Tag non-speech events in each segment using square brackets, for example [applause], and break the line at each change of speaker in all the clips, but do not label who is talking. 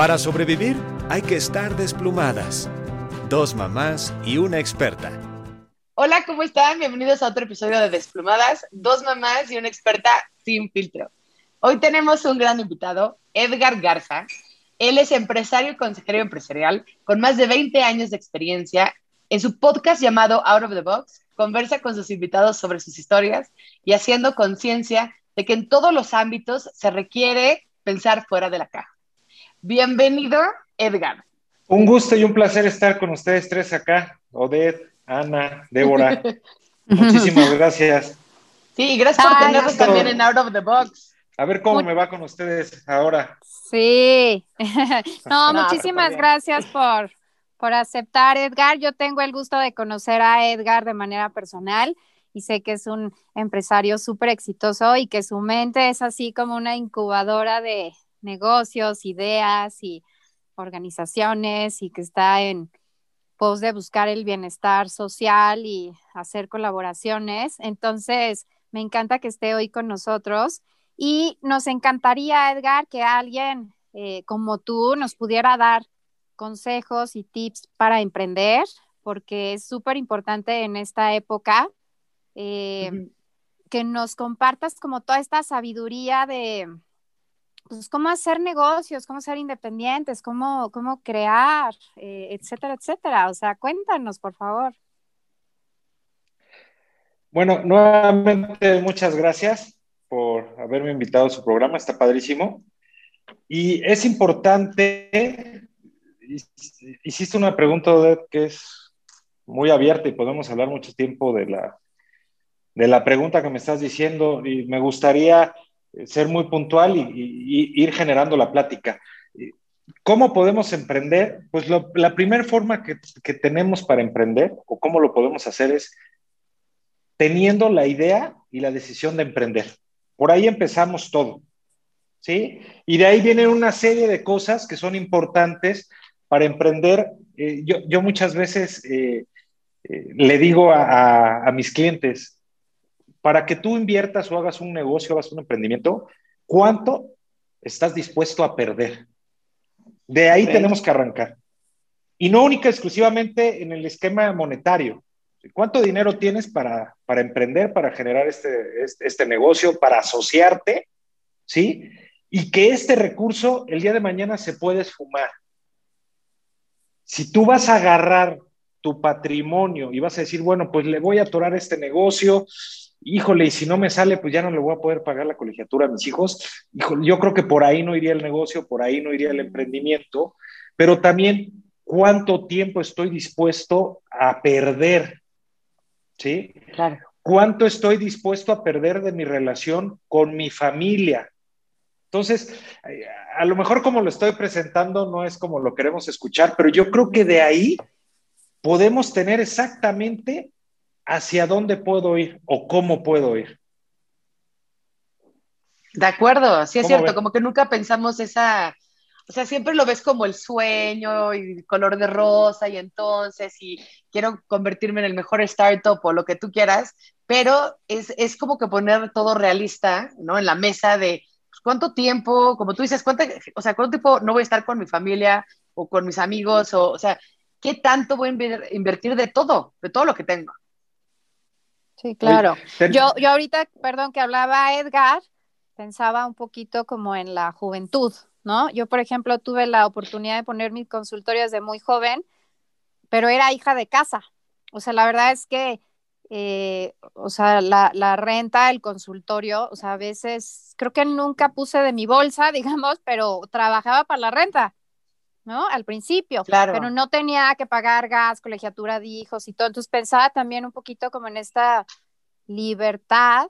Para sobrevivir hay que estar desplumadas. Dos mamás y una experta.
Hola, ¿cómo están? Bienvenidos a otro episodio de Desplumadas, dos mamás y una experta sin filtro. Hoy tenemos un gran invitado, Edgar Garza. Él es empresario y consejero empresarial con más de 20 años de experiencia. En su podcast llamado Out of the Box, conversa con sus invitados sobre sus historias y haciendo conciencia de que en todos los ámbitos se requiere pensar fuera de la caja. Bienvenido, Edgar.
Un gusto y un placer estar con ustedes tres acá, Odette, Ana, Débora. [laughs] Muchísimas gracias.
Sí, gracias por tenernos también en Out of the Box.
A ver cómo me va con ustedes ahora.
Sí. [laughs] no, muchísimas gracias por, por aceptar, Edgar. Yo tengo el gusto de conocer a Edgar de manera personal y sé que es un empresario súper exitoso y que su mente es así como una incubadora de, negocios, ideas y organizaciones y que está en pos de buscar el bienestar social y hacer colaboraciones. Entonces, me encanta que esté hoy con nosotros y nos encantaría, Edgar, que alguien eh, como tú nos pudiera dar consejos y tips para emprender, porque es súper importante en esta época eh, que nos compartas como toda esta sabiduría de, pues, cómo hacer negocios, cómo ser independientes, cómo, cómo crear, eh, etcétera, etcétera. O sea, cuéntanos, por favor.
Bueno, nuevamente muchas gracias por haberme invitado a su programa, está padrísimo. Y es importante, hiciste una pregunta que es muy abierta y podemos hablar mucho tiempo de la, de la pregunta que me estás diciendo y me gustaría ser muy puntual y, ir generando la plática. ¿Cómo podemos emprender? Pues la primera forma que, tenemos para emprender o cómo lo podemos hacer es teniendo la idea y la decisión de emprender. Por ahí empezamos todo. ¿Sí? Y de ahí vienen una serie de cosas que son importantes para emprender. Eh, yo, muchas veces eh, eh, le digo a mis clientes, para que tú inviertas o hagas un negocio, hagas un emprendimiento, ¿cuánto estás dispuesto a perder? De ahí tenemos que arrancar. Y no única exclusivamente en el esquema monetario. ¿Cuánto dinero tienes para, para emprender, para generar este, este, este, negocio, para asociarte? ¿Sí? Y que este recurso el día de mañana se puede esfumar. Si tú vas a agarrar tu patrimonio y vas a decir, bueno, pues le voy a atorar este negocio, híjole, y si no me sale, pues ya no le voy a poder pagar la colegiatura a mis hijos. Híjole, yo creo que por ahí no iría el negocio, por ahí no iría el emprendimiento, pero también cuánto tiempo estoy dispuesto a perder, ¿sí?
Claro.
¿Cuánto estoy dispuesto a perder de mi relación con mi familia? Entonces, a lo mejor como lo estoy presentando no es como lo queremos escuchar, pero yo creo que de ahí podemos tener exactamente hacia dónde puedo ir o cómo puedo ir.
De acuerdo, sí es cierto, como que nunca pensamos esa, o sea, siempre lo ves como el sueño y color de rosa y entonces y quiero convertirme en el mejor startup o lo que tú quieras, pero es, es como que poner todo realista, ¿no? En la mesa de pues, cuánto tiempo, como tú dices, cuánto, o sea, cuánto tiempo no voy a estar con mi familia o con mis amigos, o, o sea, qué tanto voy a invertir de todo, de todo lo que tengo.
Sí, claro. Yo, yo ahorita, perdón, que hablaba Edgar, pensaba un poquito como en la juventud, ¿no? Yo, por ejemplo, tuve la oportunidad de poner mis consultorios de muy joven, pero era hija de casa. O sea, la verdad es que, eh, o sea, la, la, renta, el consultorio, o sea, a veces, creo que nunca puse de mi bolsa, [laughs] digamos, pero trabajaba para la renta. ¿No? Al principio,
claro.
pero no tenía que pagar gas, colegiatura de hijos y todo. Entonces pensaba también un poquito como en esta libertad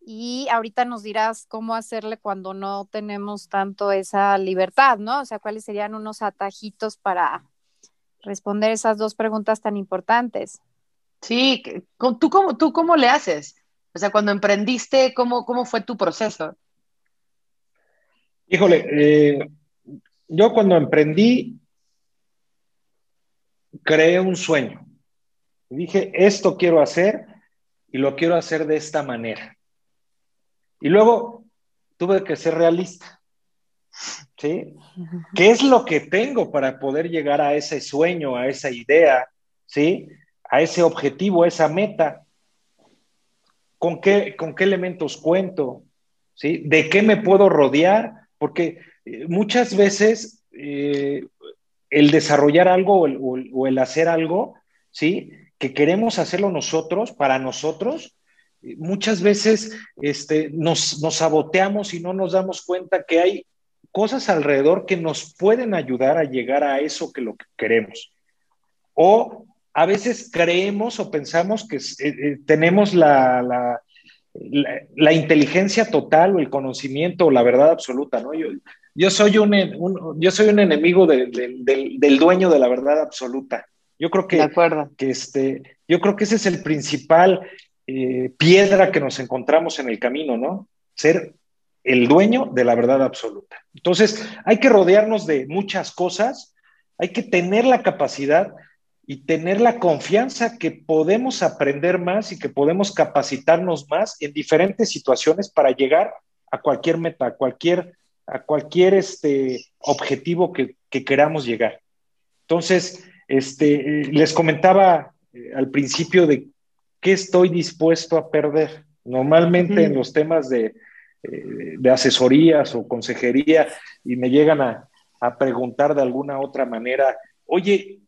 y ahorita nos dirás cómo hacerle cuando no tenemos tanto esa libertad, ¿no? O sea, cuáles serían unos atajitos para responder esas dos preguntas tan importantes.
Sí, ¿tú cómo, tú cómo le haces? O sea, cuando emprendiste, ¿cómo, cómo fue tu proceso?
Híjole, eh, yo cuando emprendí, creé un sueño. dije, esto quiero hacer y lo quiero hacer de esta manera. Y luego tuve que ser realista. ¿sí? ¿Qué es lo que tengo para poder llegar a ese sueño, a esa idea, ¿sí? A ese objetivo, a esa meta. ¿Con qué, con qué elementos cuento? ¿Sí? ¿De qué me puedo rodear? Porque eh, muchas veces eh, el desarrollar algo o el, hacer algo, ¿sí? Que queremos hacerlo nosotros, para nosotros, muchas veces este, nos, nos saboteamos y no nos damos cuenta que hay cosas alrededor que nos pueden ayudar a llegar a eso que lo que queremos. O a veces creemos o pensamos que eh, eh, tenemos la, la, la, inteligencia total o el conocimiento o la verdad absoluta, ¿no? Yo, soy, un, yo soy un enemigo del, del, dueño de la verdad absoluta. Yo creo que, que este, yo creo que ese es el principal eh, piedra que nos encontramos en el camino, ¿no? Ser el dueño de la verdad absoluta. Entonces, hay que rodearnos de muchas cosas, hay que tener la capacidad y tener la confianza que podemos aprender más y que podemos capacitarnos más en diferentes situaciones para llegar a cualquier meta, a cualquier, a cualquier este, objetivo que, queramos llegar. Entonces, este, les comentaba eh, al principio de qué estoy dispuesto a perder. Normalmente en los temas de, eh, de asesorías o consejería y me llegan a, preguntar de alguna otra manera, oye,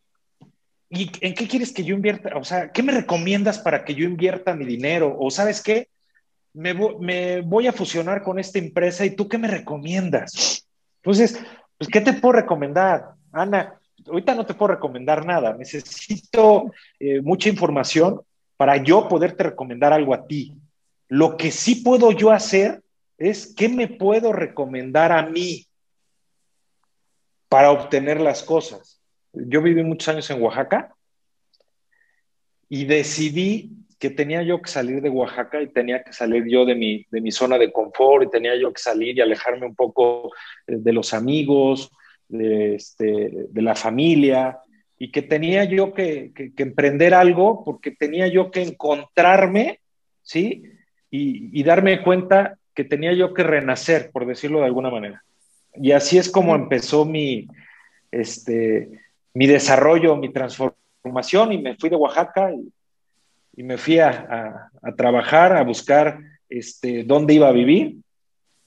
¿y en qué quieres que yo invierta? O sea, ¿qué me recomiendas para que yo invierta mi dinero? O sabes qué, me, voy a fusionar con esta empresa y tú qué me recomiendas? Entonces, pues, ¿qué te puedo recomendar? Ana, ahorita no te puedo recomendar nada, necesito eh, mucha información para yo poderte recomendar algo a ti. Lo que sí puedo yo hacer es qué me puedo recomendar a mí para obtener las cosas. Yo viví muchos años en Oaxaca y decidí que tenía yo que salir de Oaxaca y tenía que salir yo de mi, de mi zona de confort y tenía yo que salir y alejarme un poco de los amigos, de, este, de la familia y que tenía yo que, emprender algo porque tenía yo que encontrarme, ¿sí? Y, y darme cuenta que tenía yo que renacer, por decirlo de alguna manera. Y así es como empezó mi, este, mi desarrollo, mi transformación, y me fui de Oaxaca y, me fui a, trabajar, a buscar este, dónde iba a vivir.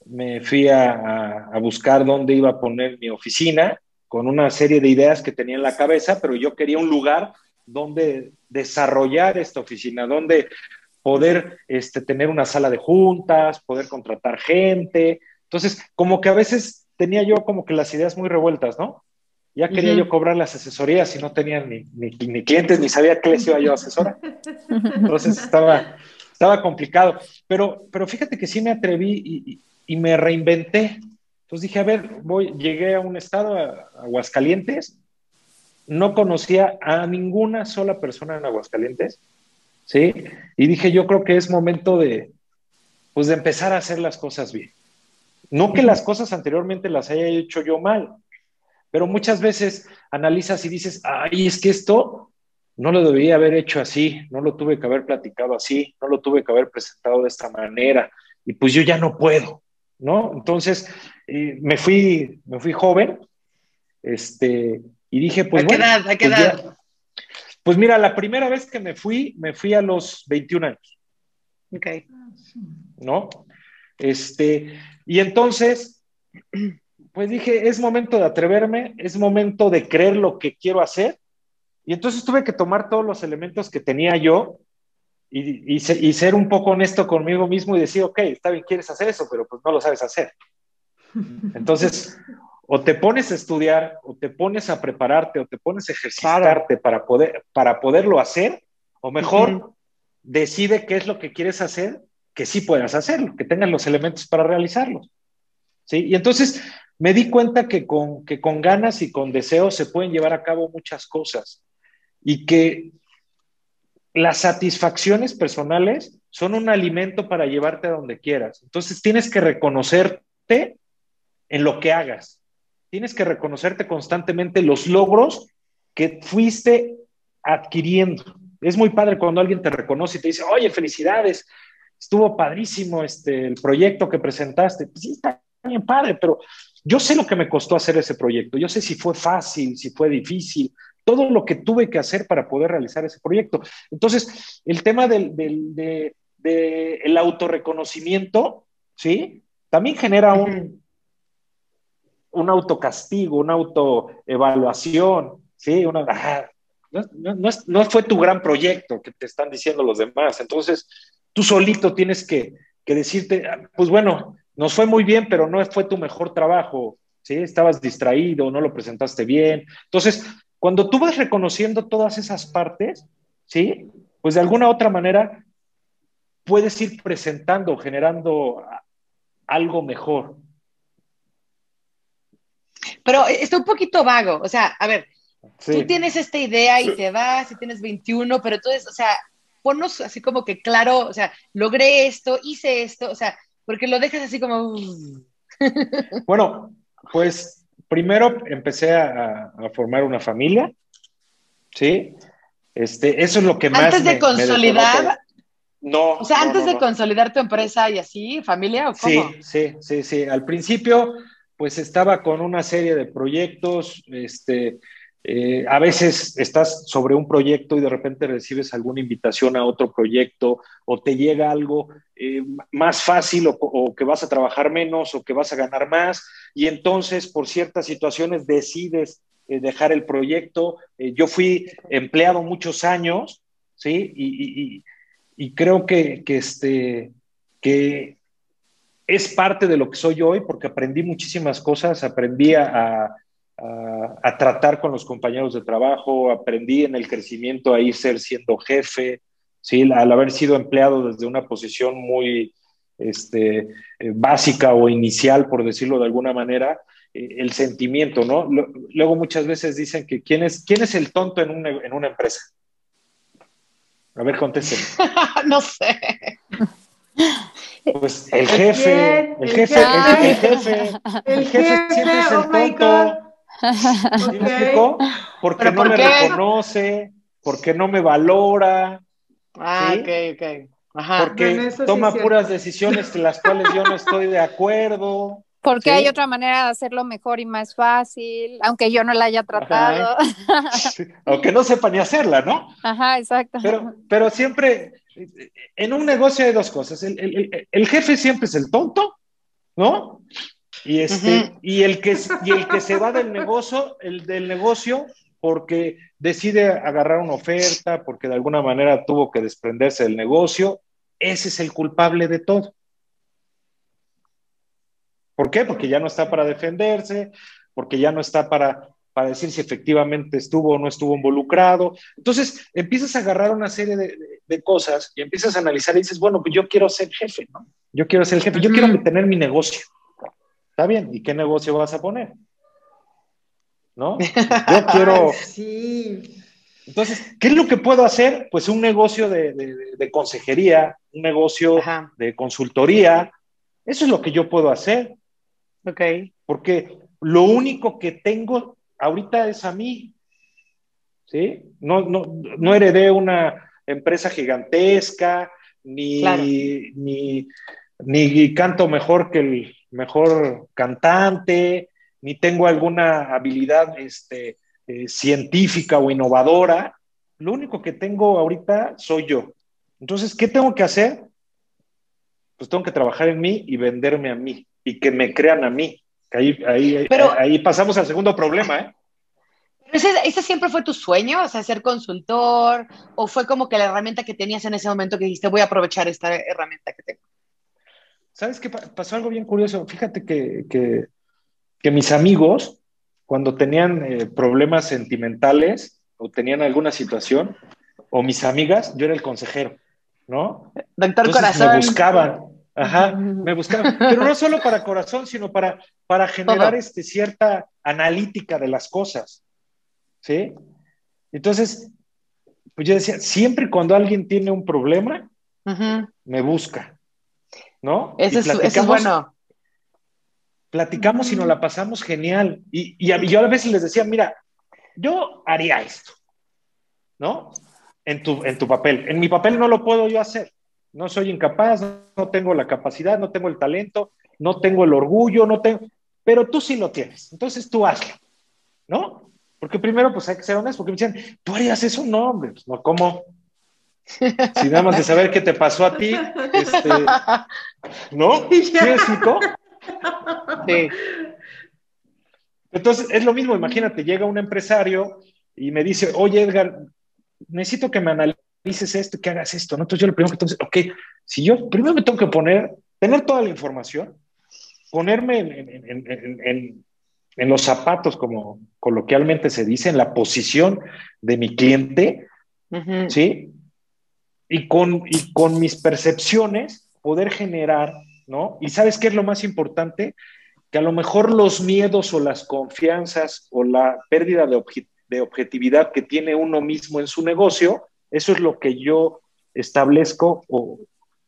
Me fui a, a, buscar dónde iba a poner mi oficina con una serie de ideas que tenía en la cabeza, pero yo quería un lugar donde desarrollar esta oficina, donde poder este, tener una sala de juntas, poder contratar gente. Entonces, como que a veces tenía yo como que las ideas muy revueltas, ¿no? Ya quería yo cobrar las asesorías y no tenía ni, ni, clientes, ni sabía qué les iba yo a asesorar. Entonces estaba, estaba complicado. Pero, pero fíjate que sí me atreví y, y, me reinventé. Entonces dije, a ver, voy, llegué a un estado, a Aguascalientes, no conocía a ninguna sola persona en Aguascalientes ¿sí? Y dije, yo creo que es momento de, pues, de empezar a hacer las cosas bien. No que las cosas anteriormente las haya hecho yo mal, pero muchas veces analizas y dices, ay, es que esto no lo debía haber hecho así, no lo tuve que haber platicado así, no lo tuve que haber presentado de esta manera, y pues yo ya no puedo, ¿no? Entonces, eh, me, fui, me fui joven, este, y dije, pues...
¿A qué edad? ¿A qué pues edad?
Pues mira, la primera vez que me fui, me fui a los 21 años.
Ok.
¿No? Este, y entonces, pues dije, es momento de atreverme, es momento de creer lo que quiero hacer. Y entonces tuve que tomar todos los elementos que tenía yo y, y, ser un poco honesto conmigo mismo y decir, ok, está bien, quieres hacer eso, pero pues no lo sabes hacer. [laughs] Entonces, o te pones a estudiar, o te pones a prepararte, o te pones a ejercitarte para, poder, para poderlo hacer, o mejor, decide qué es lo que quieres hacer, que sí puedas hacerlo, que tengas los elementos para realizarlo. ¿Sí? Y entonces me di cuenta que con, que con ganas y con deseos se pueden llevar a cabo muchas cosas y que las satisfacciones personales son un alimento para llevarte a donde quieras. Entonces tienes que reconocerte en lo que hagas tienes que reconocerte constantemente los logros que fuiste adquiriendo. Es muy padre cuando alguien te reconoce y te dice, oye, felicidades, estuvo padrísimo este, el proyecto que presentaste. Pues sí, está bien padre, pero yo sé lo que me costó hacer ese proyecto, yo sé si fue fácil, si fue difícil, todo lo que tuve que hacer para poder realizar ese proyecto. Entonces, el tema del, del el autorreconocimiento, ¿sí? También genera un, un autocastigo, una autoevaluación, ¿sí? Una, ah, no, no, fue tu gran proyecto que te están diciendo los demás. Entonces, tú solito tienes que, que decirte, ah, pues bueno, nos fue muy bien, pero no fue tu mejor trabajo, ¿sí? Estabas distraído, no lo presentaste bien. Entonces, cuando tú vas reconociendo todas esas partes, ¿sí? Pues de alguna otra manera puedes ir presentando, generando algo mejor.
Pero está un poquito vago, o sea, a ver, tú tienes esta idea y te vas y tienes 21, pero entonces, o sea, ponnos así como que claro, o sea, logré esto, hice esto, o sea, porque lo dejas así como... [laughs]
bueno, pues primero empecé a, formar una familia, ¿sí? Este, eso es lo que más...
Antes de consolidar... no. O sea, antes de consolidar tu empresa y así, familia o cómo?
Sí, sí, sí, sí. Al principio, pues estaba con una serie de proyectos, este, eh, a veces estás sobre un proyecto y de repente recibes alguna invitación a otro proyecto o te llega algo eh, más fácil o, que vas a trabajar menos o que vas a ganar más y entonces por ciertas situaciones decides eh, dejar el proyecto. yo fui empleado muchos años, ¿sí? Y, creo que, este, que es parte de lo que soy hoy porque aprendí muchísimas cosas, aprendí a a, tratar con los compañeros de trabajo, aprendí en el crecimiento a ir ser siendo jefe, ¿sí? al haber sido empleado desde una posición muy este, eh, básica o inicial, por decirlo de alguna manera, eh, el sentimiento, ¿no? Luego muchas veces dicen que ¿quién es, quién es el tonto en una, en una empresa? A ver, contesten. [laughs]
no sé.
Pues el jefe, el jefe, el jefe, el jefe, siempre es el oh tonto. Porque no me reconoce, porque no me valora.
Ah, ok, ok.
Porque toma puras decisiones de las cuales yo no estoy de acuerdo.
Porque hay otra manera de hacerlo mejor y más fácil, aunque yo no la haya tratado.
Aunque no sepa ni hacerla, ¿no?
Ajá, exacto.
Pero, pero siempre, en un negocio hay dos cosas. el jefe siempre es el tonto, ¿no? Y, este, y, el que, y el que se va del negocio, el del negocio, porque decide agarrar una oferta, porque de alguna manera tuvo que desprenderse del negocio, ese es el culpable de todo. ¿Por qué? Porque ya no está para defenderse, porque ya no está para, para decir si efectivamente estuvo o no estuvo involucrado. Entonces empiezas a agarrar una serie de, de, cosas y empiezas a analizar y dices, bueno, pues yo quiero ser jefe, ¿no? Yo quiero ser jefe, yo quiero tener mi negocio. Está bien, ¿y qué negocio vas a poner? ¿No? [laughs] Yo quiero...
sí.
Entonces, ¿qué es lo que puedo hacer? Pues un negocio de, consejería, un negocio de consultoría. Eso es lo que yo puedo hacer.
Ok.
Porque lo único que tengo ahorita es a mí. ¿Sí? No, no, no heredé una empresa gigantesca, ni, ni, ni canto mejor que el, mejor cantante, ni tengo alguna habilidad este, eh, científica o innovadora. Lo único que tengo ahorita soy yo. Entonces, ¿qué tengo que hacer? Pues tengo que trabajar en mí y venderme a mí y que me crean a mí. Ahí, ahí, ahí pasamos al segundo problema, ¿eh?
¿Ese, ¿Ese, siempre fue tu sueño? O sea, ser consultor, o fue como que la herramienta que tenías en ese momento que dijiste, voy a aprovechar esta herramienta que tengo?
¿Sabes qué? Pasó algo bien curioso. Fíjate que, mis amigos, cuando tenían eh, problemas sentimentales o tenían alguna situación, o mis amigas, yo era el consejero, ¿no?
Doctor Corazón.
Me buscaban, ajá, me buscaban. Pero no solo para corazón, sino para, para generar este, cierta analítica de las cosas, ¿sí? Entonces, pues yo decía, siempre cuando alguien tiene un problema, me busca. ¿No?
Eso, es, bueno.
Platicamos y nos la pasamos genial. Y, yo a veces les decía, mira, yo haría esto, ¿no? En tu, en tu papel. En mi papel no lo puedo yo hacer. No soy incapaz, no tengo la capacidad, no tengo el talento, no tengo el orgullo, no tengo... pero tú sí lo tienes, entonces tú hazlo, ¿no? Porque primero, pues hay que ser honesto, porque me dicen, ¿tú harías eso? No, hombre, pues no, ¿cómo? Si nada más de saber qué te pasó a ti, este, ¿no? [laughs] ¿Sí. Entonces, es lo mismo, imagínate, llega un empresario y me dice, oye, Edgar, necesito que me analices esto, que hagas esto, ¿no? Entonces yo le primero que entonces, ok, si yo primero me tengo que poner, tener toda la información, ponerme en, en los zapatos, como coloquialmente se dice, en la posición de mi cliente, ¿sí? Y con, y con mis percepciones poder generar, ¿no? Y sabes qué es lo más importante? Que a lo mejor los miedos o las confianzas o la pérdida de, de objetividad que tiene uno mismo en su negocio, eso es lo que yo establezco o,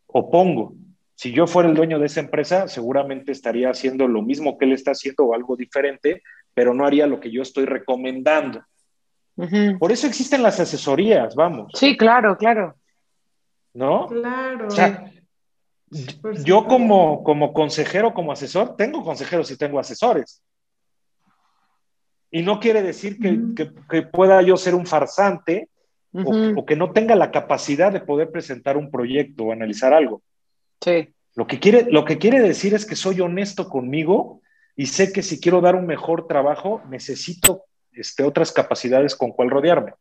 o pongo. Si yo fuera el dueño de esa empresa, seguramente estaría haciendo lo mismo que él está haciendo o algo diferente, pero no haría lo que yo estoy recomendando. Por eso existen las asesorías, vamos.
Sí, claro, claro.
¿No?
Claro.
yo como, como consejero, como asesor, tengo consejeros y tengo asesores. Y no quiere decir que, pueda yo ser un farsante o, que no tenga la capacidad de poder presentar un proyecto o analizar algo.
Sí.
Lo que, quiere, lo que quiere decir es que soy honesto conmigo y sé que si quiero dar un mejor trabajo, necesito este, otras capacidades con cuál rodearme.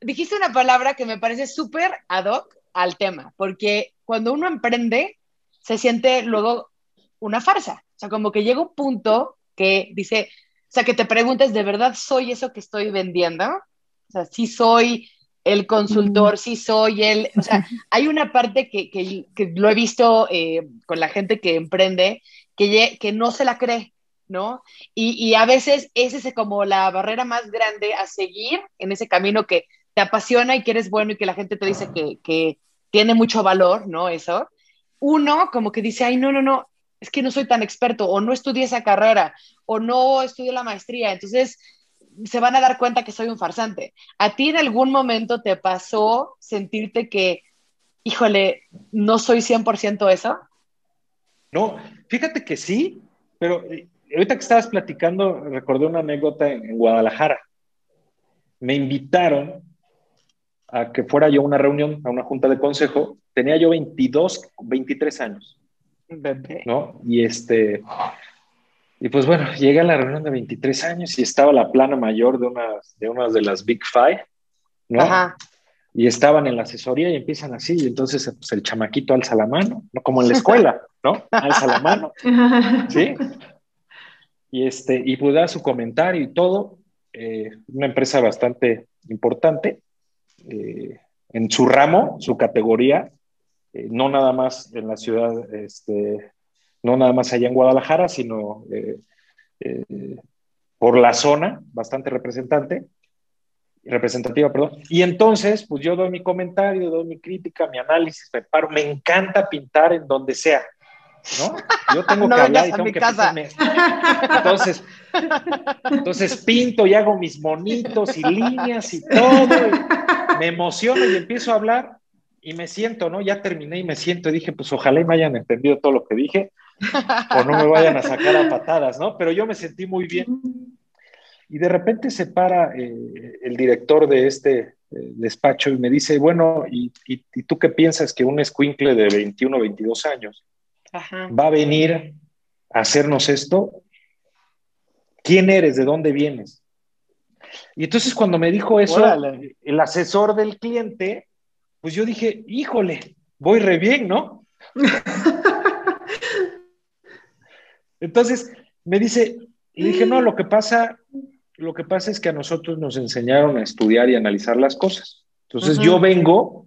Dijiste una palabra que me parece súper ad hoc al tema, porque cuando uno emprende, se siente luego una farsa. O sea, como que llega un punto que dice, o sea, que te preguntes, ¿de verdad soy eso que estoy vendiendo? O sea, sí soy el consultor, sí soy el, o sea, [laughs] hay una parte que, que, que lo he visto eh, con la gente que emprende, que, que no se la cree, ¿no? Y, y, a veces esa es como la barrera más grande a seguir en ese camino que te apasiona y que eres bueno y que la gente te dice que, que tiene mucho valor, ¿no? Eso. Uno como que dice, ay, no, no, no, es que no soy tan experto o no estudié esa carrera o no estudié la maestría. Entonces, se van a dar cuenta que soy un farsante. ¿A ti en algún momento te pasó sentirte que, híjole, no soy 100% eso?
No, fíjate que sí, pero eh, ahorita que estabas platicando, recordé una anécdota en, Guadalajara. Me invitaron a que fuera yo a una reunión, a una junta de consejo. Tenía yo 22, 23 años. ¿No? Y este, y pues bueno, llegué a la reunión de 23 años y estaba la plana mayor de unas de, unas de las Big Five, ¿no? Ajá. Y estaban en la asesoría y empiezan así, y entonces pues, el chamaquito alza la mano, ¿no? Como en la escuela, ¿no? Alza la mano, [laughs] ¿sí? Y, este, y pues da su comentario y todo. Eh, una empresa bastante importante eh, en su ramo, su categoría, eh, no nada más en la ciudad este, no nada más allá en Guadalajara, sino eh, por la zona, bastante representante, representativa, perdón. Y entonces, pues yo doy mi comentario, doy mi crítica, mi análisis, me paro, me encanta pintar en donde sea, ¿no? Yo tengo que hablar y tengo que casa. Entonces, entonces pinto y hago mis monitos y líneas y todo, me emociono y empiezo a hablar y me siento, ¿no? Ya terminé y me siento y dije, pues ojalá me hayan entendido todo lo que dije o no me vayan a sacar a patadas, ¿no? Pero yo me sentí muy bien. Y de repente se para eh, el director de este eh, despacho y me dice, bueno, ¿y, tú qué piensas que un escuincle de 21 o 22 años va a venir a hacernos esto? ¿Quién eres? ¿De dónde vienes? Y entonces cuando me dijo eso, el asesor del cliente, pues yo dije, híjole, voy re bien, ¿no? [laughs] Entonces me dice, le dije, no, lo que pasa, lo que pasa es que a nosotros nos enseñaron a estudiar y analizar las cosas. Entonces yo vengo,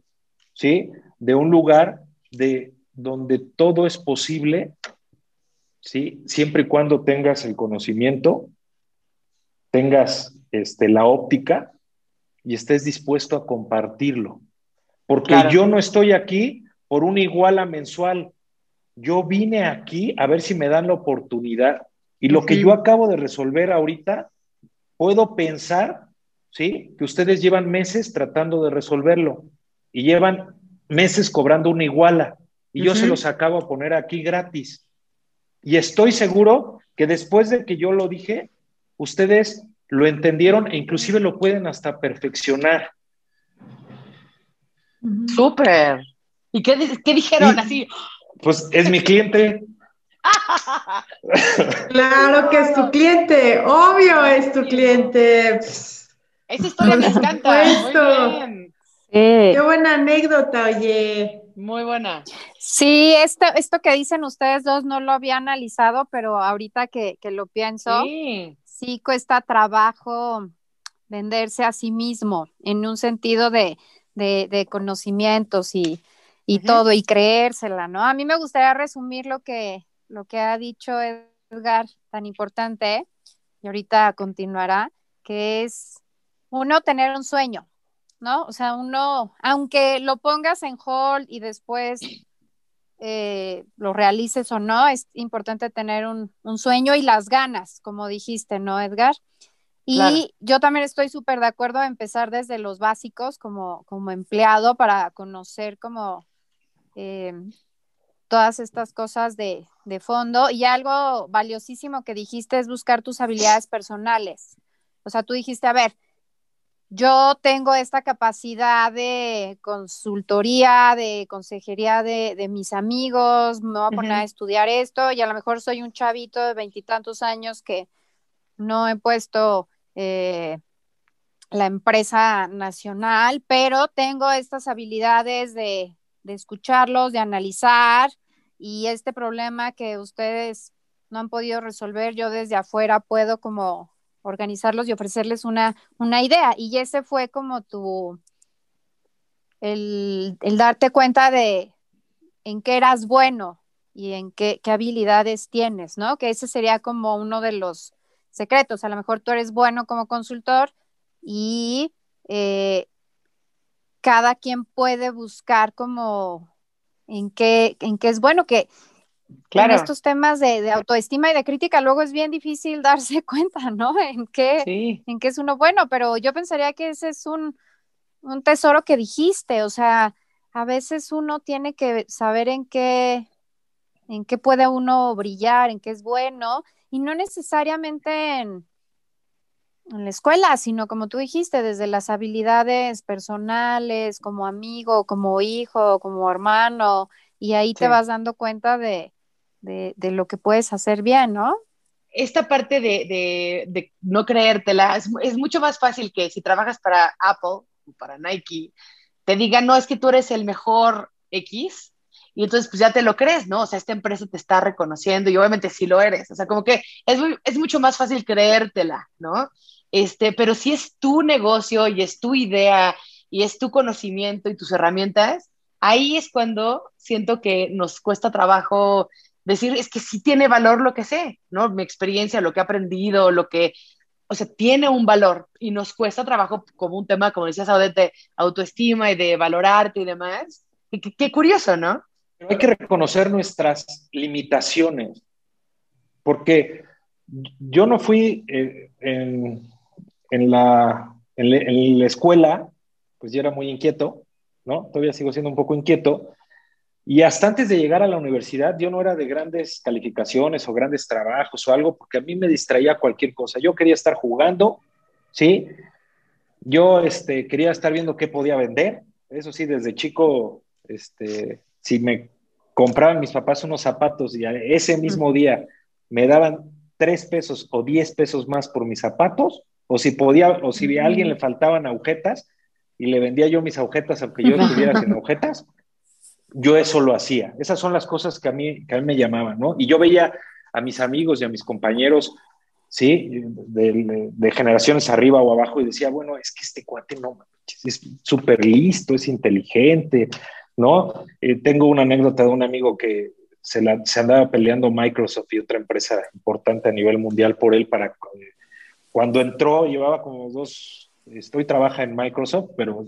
¿sí? De un lugar de donde todo es posible, ¿sí? Siempre y cuando tengas el conocimiento, tengas este, la óptica y estés dispuesto a compartirlo. Porque yo no estoy aquí por una iguala mensual yo vine aquí a ver si me dan la oportunidad. Y lo que yo acabo de resolver ahorita, puedo pensar, ¿sí? Que ustedes llevan meses tratando de resolverlo y llevan meses cobrando una iguala y yo se los acabo de poner aquí gratis. Y estoy seguro que después de que yo lo dije, ustedes lo entendieron e inclusive lo pueden hasta perfeccionar.
Súper. ¿Y qué, dijeron así?
Pues es mi cliente. [laughs]
claro que es tu cliente, obvio es tu cliente.
Esa historia me encanta. Muy bien.
Qué buena anécdota, oye.
Muy buena.
Sí, esto, esto que dicen ustedes dos no lo había analizado, pero ahorita que, lo pienso, sí. cuesta trabajo venderse a sí mismo en un sentido de, conocimientos y, todo, y creérsela, ¿no? A mí me gustaría resumir lo que, lo que ha dicho Edgar, tan importante, y ahorita continuará, que es uno, tener un sueño, ¿no? O sea, uno, aunque lo pongas en hold y después eh, lo realices o no, es importante tener un, sueño y las ganas, como dijiste, ¿no, Edgar? Y yo también estoy súper de acuerdo a empezar desde los básicos como, como empleado para conocer como eh, todas estas cosas de, de fondo. Y algo valiosísimo que dijiste es buscar tus habilidades personales. O sea, tú dijiste, a ver, yo tengo esta capacidad de consultoría, de consejería de, mis amigos, me voy a poner a estudiar esto y a lo mejor soy un chavito de veintitantos años que no he puesto eh, la empresa nacional, pero tengo estas habilidades de, de escucharlos, de analizar y este problema que ustedes no han podido resolver, yo desde afuera puedo como organizarlos y ofrecerles una, una idea. Y ese fue como tu, el, darte cuenta de en qué eras bueno y en qué, habilidades tienes, ¿no? Que ese sería como uno de los secretos. A lo mejor tú eres bueno como consultor y eh, cada quien puede buscar como en qué, en qué es bueno, que Claro. En estos temas de, autoestima y de crítica, luego es bien difícil [laughs] darse cuenta, ¿no? En qué, en qué es uno bueno, pero yo pensaría que ese es un, tesoro que dijiste, o sea, a veces uno tiene que saber en qué, en qué puede uno brillar, en qué es bueno, y no necesariamente en, en la escuela, sino como tú dijiste, desde las habilidades personales, como amigo, como hijo, como hermano, y ahí te vas dando cuenta de, de, lo que puedes hacer bien, ¿no?
Esta parte de, no creértela es, mucho más fácil que si trabajas para Apple o para Nike, te digan, no, es que tú eres el mejor X, y entonces pues ya te lo crees, ¿no? O sea, esta empresa te está reconociendo y obviamente sí lo eres, o sea, como que es, es mucho más fácil creértela, ¿no? Este, pero si es tu negocio y es tu idea y es tu conocimiento y tus herramientas, ahí es cuando siento que nos cuesta trabajo decir, es que sí tiene valor lo que sé, ¿no? Mi experiencia, lo que he aprendido, lo que, o sea, tiene un valor y nos cuesta trabajo como un tema, como decías, de autoestima y de valorarte y demás. Y qué, curioso, ¿no?
hay que reconocer nuestras limitaciones, porque yo no fui eh, en, en, la, en, la escuela, pues yo era muy inquieto, ¿no? Todavía sigo siendo un poco inquieto, y hasta antes de llegar a la universidad, yo no era de grandes calificaciones o grandes trabajos o algo, porque a mí me distraía cualquier cosa. Yo quería estar jugando, ¿sí? Yo este, quería estar viendo qué podía vender. Eso sí, desde chico, este, si me compraban mis papás unos zapatos y ese mismo día me daban tres pesos o diez pesos más por mis zapatos, o si podía, o si a alguien le faltaban agujetas y le vendía yo mis agujetas aunque yo [laughs] estuviera sin agujetas, yo eso lo hacía. Esas son las cosas que a mí, que a mí me llamaban, ¿no? Y yo veía a mis amigos y a mis compañeros, ¿sí? De, generaciones arriba o abajo y decía, bueno, es que este cuate no, es súper listo, es inteligente, ¿no? Eh, tengo una anécdota de un amigo que se, la, se, andaba peleando Microsoft y otra empresa importante a nivel mundial por él para... Cuando entró, llevaba como dos, estoy trabaja en Microsoft, pero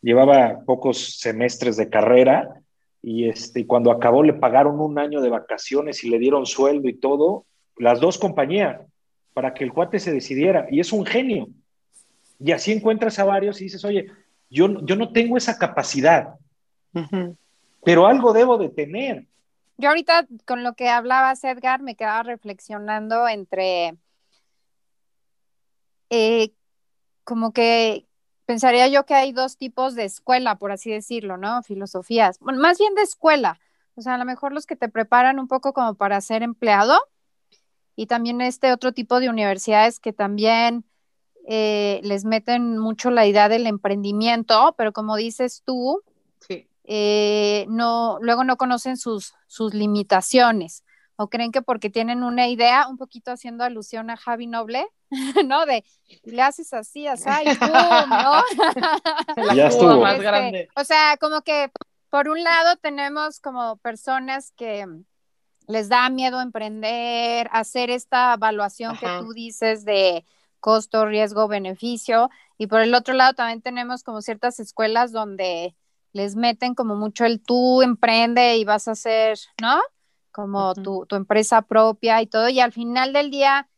llevaba pocos semestres de carrera y este, cuando acabó le pagaron un año de vacaciones y le dieron sueldo y todo, las dos compañías, para que el cuate se decidiera. Y es un genio. Y así encuentras a varios y dices, oye, yo, yo no tengo esa capacidad, pero algo debo de tener.
yo ahorita con lo que hablabas, Edgar, me quedaba reflexionando entre eh, como que pensaría yo que hay dos tipos de escuela, por así decirlo, ¿no? Filosofías, bueno, más bien de escuela, o sea, a lo mejor los que te preparan un poco como para ser empleado y también este otro tipo de universidades que también eh, les meten mucho la idea del emprendimiento, pero como dices tú, eh, no, luego no conocen sus, sus limitaciones o creen que porque tienen una idea, un poquito haciendo alusión a Javi Noble, [laughs] ¿no? De le haces así, así, y ¡pum! ¿no? [laughs]
ya estuvo. Más
este, grande. O sea, como que por un lado tenemos como personas que les da miedo emprender, hacer esta evaluación que tú dices de costo, riesgo, beneficio, y por el otro lado también tenemos como ciertas escuelas donde les meten como mucho el tú emprende y vas a hacer, ¿no? Como tu, tu, empresa propia y todo, y al final del día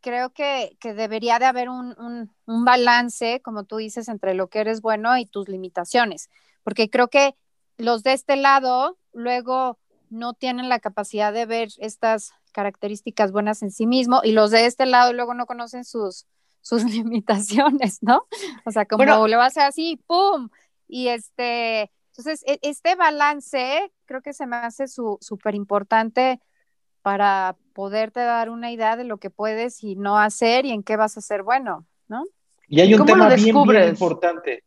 creo que, que debería de haber un, un, un, balance, como tú dices, entre lo que eres bueno y tus limitaciones, porque creo que los de este lado luego no tienen la capacidad de ver estas características buenas en sí mismo y los de este lado luego no conocen sus, sus [laughs] limitaciones, ¿no? O sea, como le va a hacer así, ¡pum! Y este, entonces, e, este balance creo que se me hace súper importante para poderte dar una idea de lo que puedes y no hacer y en qué vas a ser bueno, ¿no?
Y hay un tema bien, importante.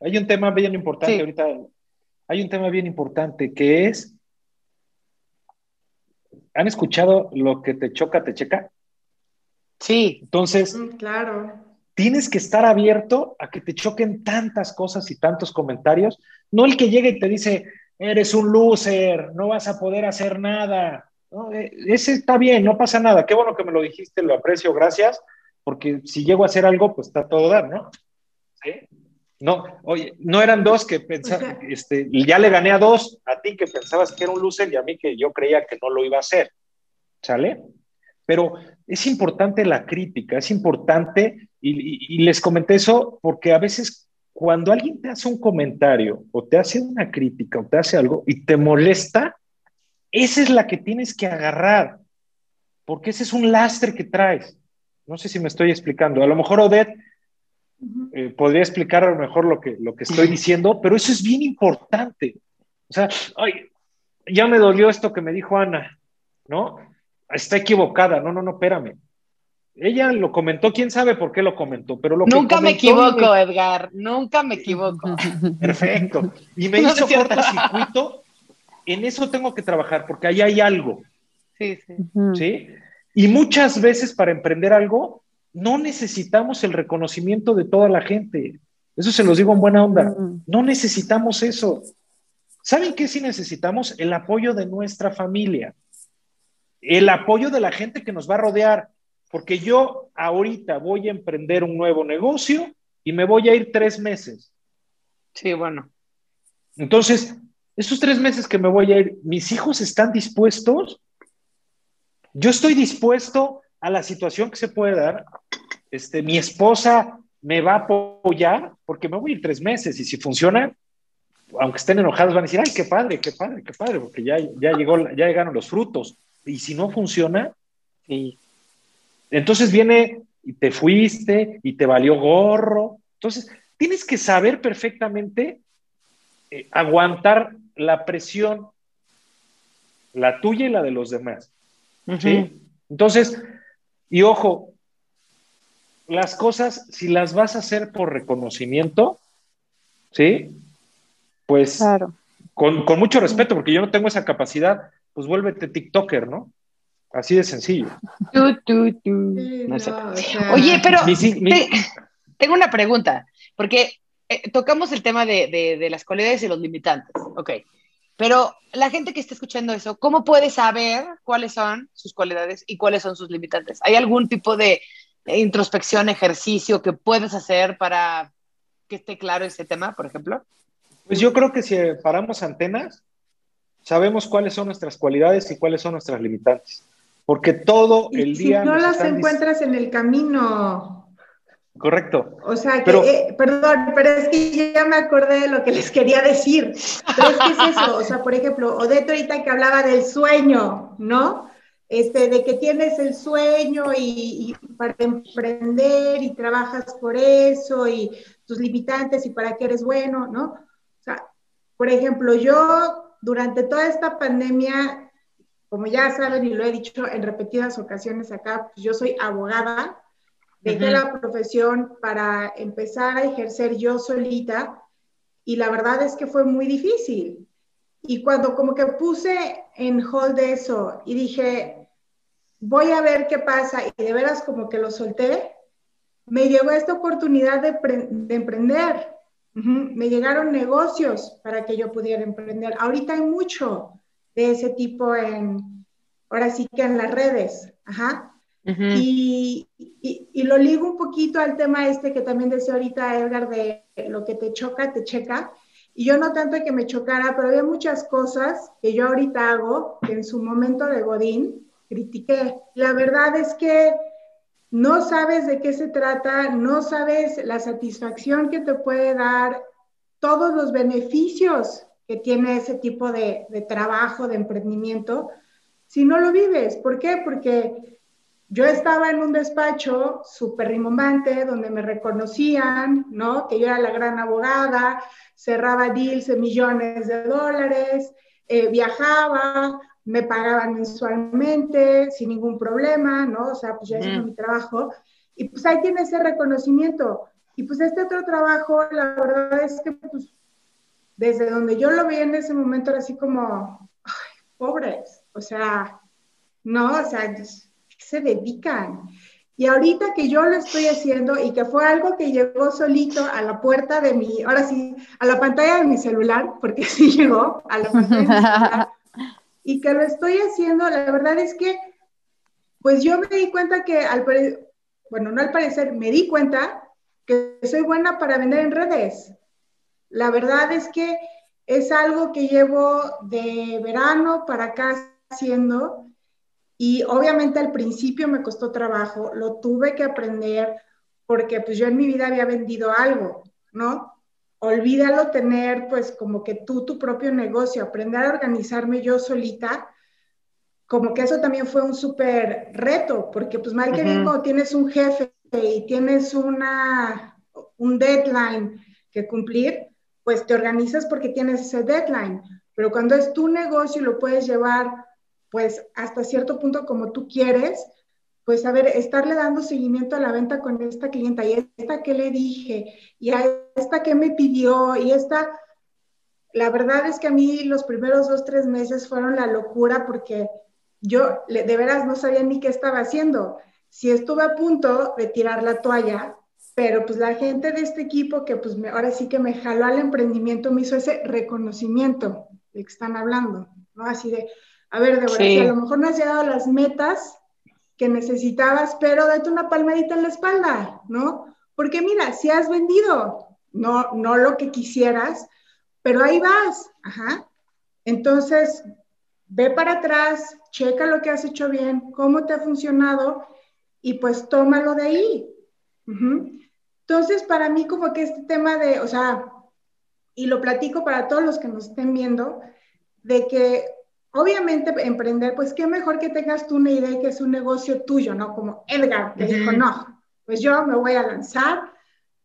Hay un tema bien importante ahorita. Hay un tema bien importante que es ¿Han escuchado lo que te choca, te checa?
Sí.
Entonces,
mm, claro.
Tienes que estar abierto a que te choquen tantas cosas y tantos comentarios, no el que llegue y te dice, eres un loser, no vas a poder hacer nada. Eh, ese está bien, no pasa nada. Qué bueno que me lo dijiste, lo aprecio, gracias, porque si llego a hacer algo, pues está todo dar, ¿no? ¿Sí? No, oye, no eran dos que pensaban, este, ya le gané a dos, a ti que pensabas que era un loser y a mí que yo creía que no lo iba a hacer. ¿Sale? Pero es importante la crítica, es importante, y, les comenté eso porque a veces cuando alguien te hace un comentario o te hace una crítica o te hace algo y te molesta, esa es la que tienes que agarrar, porque ese es un lastre que traes. No sé si me estoy explicando. A lo mejor Odette eh, podría explicar a lo mejor lo que, lo que estoy diciendo, pero eso es bien importante. O sea, ay, ya me dolió esto que me dijo Ana, ¿no? Está equivocada, no, no, no, espérame. Ella lo comentó, quién sabe por qué lo comentó, pero lo
Nunca me equivoco, Edgar, nunca me equivoco. [laughs]
Perfecto. Y me [laughs] hizo cortocircuito, en eso tengo que trabajar, porque ahí hay algo.
Sí, sí.
¿Sí? Y muchas veces para emprender algo, no necesitamos el reconocimiento de toda la gente. Eso se los digo en buena onda. No necesitamos eso. ¿Saben qué sí necesitamos? El apoyo de nuestra familia. El apoyo de la gente que nos va a rodear. Porque yo ahorita voy a emprender un nuevo negocio y me voy a ir tres meses.
Sí, bueno.
Entonces, esos tres meses que me voy a ir, ¿mis hijos están dispuestos? Yo estoy dispuesto a la situación que se puede dar, este, mi esposa me va a apoyar porque me voy a ir tres meses y si funciona, aunque estén enojados, van a decir, ay, qué padre, qué padre, qué padre, porque ya, ya, llegó, ya llegaron los frutos. Y si no funciona, entonces viene y te fuiste y te valió gorro. Entonces, tienes que saber perfectamente eh, aguantar la presión, la tuya y la de los demás. ¿sí? Entonces, y ojo, las cosas, si las vas a hacer por reconocimiento, ¿sí? Pues con, mucho respeto, porque yo no tengo esa capacidad, pues vuélvete TikToker, ¿no? Así de sencillo.
Oye, pero tengo una pregunta, porque eh, tocamos el tema de, de, las cualidades y los limitantes. Ok. Pero la gente que está escuchando eso, ¿cómo puede saber cuáles son sus cualidades y cuáles son sus limitantes? ¿Hay algún tipo de introspección, ejercicio que puedes hacer para que esté claro ese tema, por ejemplo?
Pues yo creo que si paramos antenas, sabemos cuáles son nuestras cualidades y cuáles son nuestras limitantes. Porque todo el día.
Si no las encuentras en el camino.
Correcto.
O sea, que, eh, perdón, pero es que ya me acordé de lo que les quería decir. Pero es que es eso, o sea, por ejemplo, Odette ahorita que hablaba del sueño, ¿no? Este, de que tienes el sueño y, para emprender y trabajas por eso y tus limitantes y para qué eres bueno, ¿no? O sea, por ejemplo, yo durante toda esta pandemia, como ya saben y lo he dicho en repetidas ocasiones acá, pues yo soy abogada, Dejé la profesión para empezar a ejercer yo solita y la verdad es que fue muy difícil. Y cuando como que puse en hold eso y dije, voy a ver qué pasa y de veras como que lo solté, me llegó esta oportunidad de, emprender. Me llegaron negocios para que yo pudiera emprender. Ahorita hay mucho de ese tipo en, ahora sí que en las redes. Ajá y, y, lo ligo un poquito al tema este que también decía ahorita Edgar de lo que te choca, te checa. Y yo no tanto que me chocara, pero había muchas cosas que yo ahorita hago que en su momento de Godín critiqué. La verdad es que no sabes de qué se trata, no sabes la satisfacción que te puede dar, todos los beneficios que tiene ese tipo de, trabajo, de emprendimiento, si no lo vives. ¿Por qué? Porque yo estaba en un despacho súper rimbombante donde me reconocían, ¿no? Que yo era la gran abogada, cerraba deals de millones de dólares, eh, viajaba, me pagaban mensualmente sin ningún problema, ¿no? O sea, pues ya haciendo mi trabajo. Y pues ahí tiene ese reconocimiento. Y pues este otro trabajo, la verdad es que pues desde donde yo lo vi en ese momento era así como, ay, pobres, o sea, no, o sea, se dedican. Y ahorita que yo lo estoy haciendo y que fue algo que llegó solito a la puerta de mi, ahora sí, a la pantalla de mi celular, porque [laughs] sí llegó a la pantalla de mi celular, [laughs] y que lo estoy haciendo, la verdad es que, pues yo me di cuenta que, al bueno, no al parecer, me di cuenta que soy buena para vender en redes. La verdad es que es algo que llevo de verano para acá haciendo y obviamente al principio me costó trabajo, lo tuve que aprender porque pues yo en mi vida había vendido algo, ¿no? Olvídalo tener pues como que tú tu propio negocio, aprender a organizarme yo solita, como que eso también fue un súper reto, porque pues mal que bien cuando tienes un jefe y tienes una, un deadline que cumplir, pues te organizas porque tienes ese deadline, pero cuando es tu negocio y lo puedes llevar pues hasta cierto punto como tú quieres, pues a ver, estarle dando seguimiento a la venta con esta clienta y esta que le dije y a esta que me pidió y esta, la verdad es que a mí los primeros dos, tres meses fueron la locura porque yo de veras no sabía ni qué estaba haciendo. Si estuve a punto de tirar la toalla, pero pues la gente de este equipo que pues ahora sí que me jaló al emprendimiento me hizo ese reconocimiento de que están hablando, ¿no? Así de, a ver, Débora, si a lo mejor no has llegado a las metas que necesitabas, pero date una palmadita en la espalda, ¿no? Porque mira, si has vendido, no, no lo que quisieras, pero ahí vas, ajá. Entonces, ve para atrás, checa lo que has hecho bien, cómo te ha funcionado y pues tómalo de ahí. Entonces, para mí como que este tema de, o sea, y lo platico para todos los que nos estén viendo, de que obviamente emprender, pues qué mejor que tengas tú una idea que es un negocio tuyo, ¿no? Como Edgar, que dijo, no, pues yo me voy a lanzar,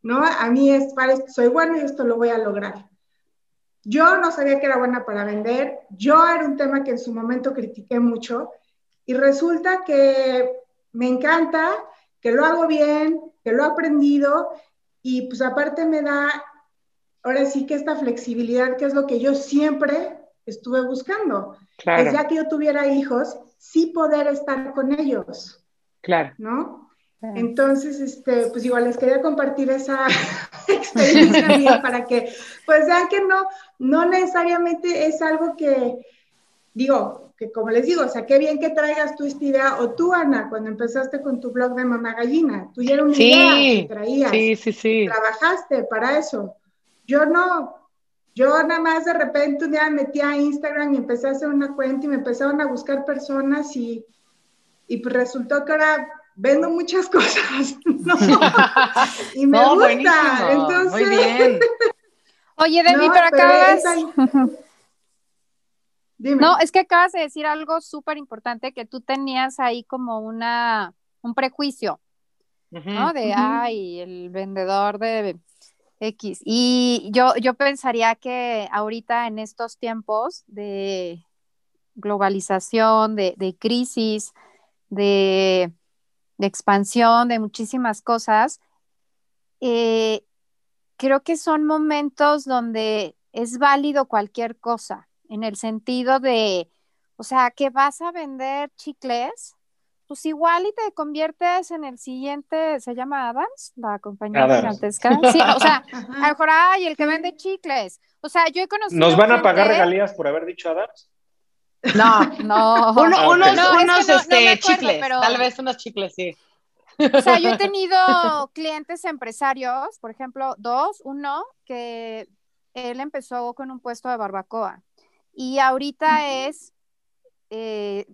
¿no? A mí es, para soy bueno y esto lo voy a lograr. Yo no sabía que era buena para vender, yo era un tema que en su momento critiqué mucho y resulta que me encanta, que lo hago bien, que lo he aprendido y pues aparte me da, ahora sí que esta flexibilidad, que es lo que yo siempre estuve buscando. Claro. ya que yo tuviera hijos, sí poder estar con ellos.
Claro.
¿No? Entonces, este, pues igual les quería compartir esa [laughs] experiencia mía [laughs] para que, pues vean que no, no necesariamente es algo que, digo, que como les digo, o sea, qué bien que traigas tú esta idea, o tú, Ana, cuando empezaste con tu blog de Mamá Gallina, tú ya era una idea que traías,
sí, sí, sí.
trabajaste para eso. Yo no, yo nada más de repente un día me metí a Instagram y empecé a hacer una cuenta y me empezaron a buscar personas y, y pues resultó que ahora vendo muchas [laughs] cosas, ¿no? [laughs] y me gusta, entonces...
Muy bien. [laughs]
Oye, Debbie, pero, acabas... No, es que acabas de decir algo súper importante que tú tenías ahí como una, un prejuicio, ¿no? De, ay, el vendedor de X. Y yo, yo pensaría que ahorita en estos tiempos de globalización, de, de crisis, de, expansión, de muchísimas cosas, eh, creo que son momentos donde es válido cualquier cosa en el sentido de, o sea, que vas a vender chicles, pues igual y te conviertes en el siguiente, se llama Adams, la compañía gigantesca. Sí, o sea, [laughs] a lo mejor, ay, el que vende chicles. O sea, yo he conocido.
¿Nos van a pagar regalías por haber dicho Adams?
No, no. unos este, chicles, tal vez unos chicles, sí.
O sea, yo he [laughs] tenido clientes empresarios, por ejemplo, dos, uno que él empezó con un puesto de barbacoa y ahorita es eh,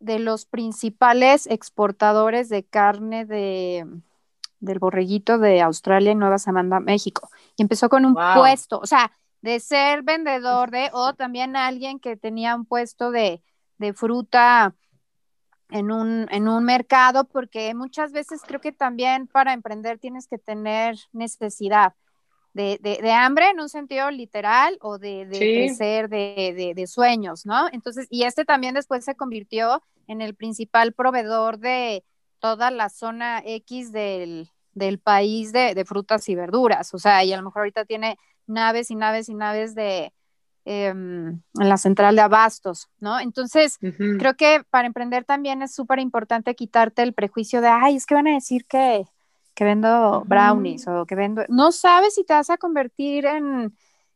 de los principales exportadores de carne de, del borreguito de Australia y Nueva Zelanda, México. Y empezó con un puesto, o sea, de ser vendedor de, o [laughs] también alguien que tenía un puesto de, de fruta en un, en un mercado, porque muchas veces creo que también para emprender tienes que tener necesidad de, hambre en un sentido literal o de, de crecer de, sueños, ¿no? Entonces, y este también después se convirtió en el principal proveedor de toda la zona X del, país de, frutas y verduras, o sea, y a lo mejor ahorita tiene naves y naves y naves de, em, en la central de abastos, ¿no? Entonces, creo que para emprender también es súper importante quitarte el prejuicio de, ay, es que van a decir que, que vendo brownies o que vendo, no sabes si te vas a convertir en,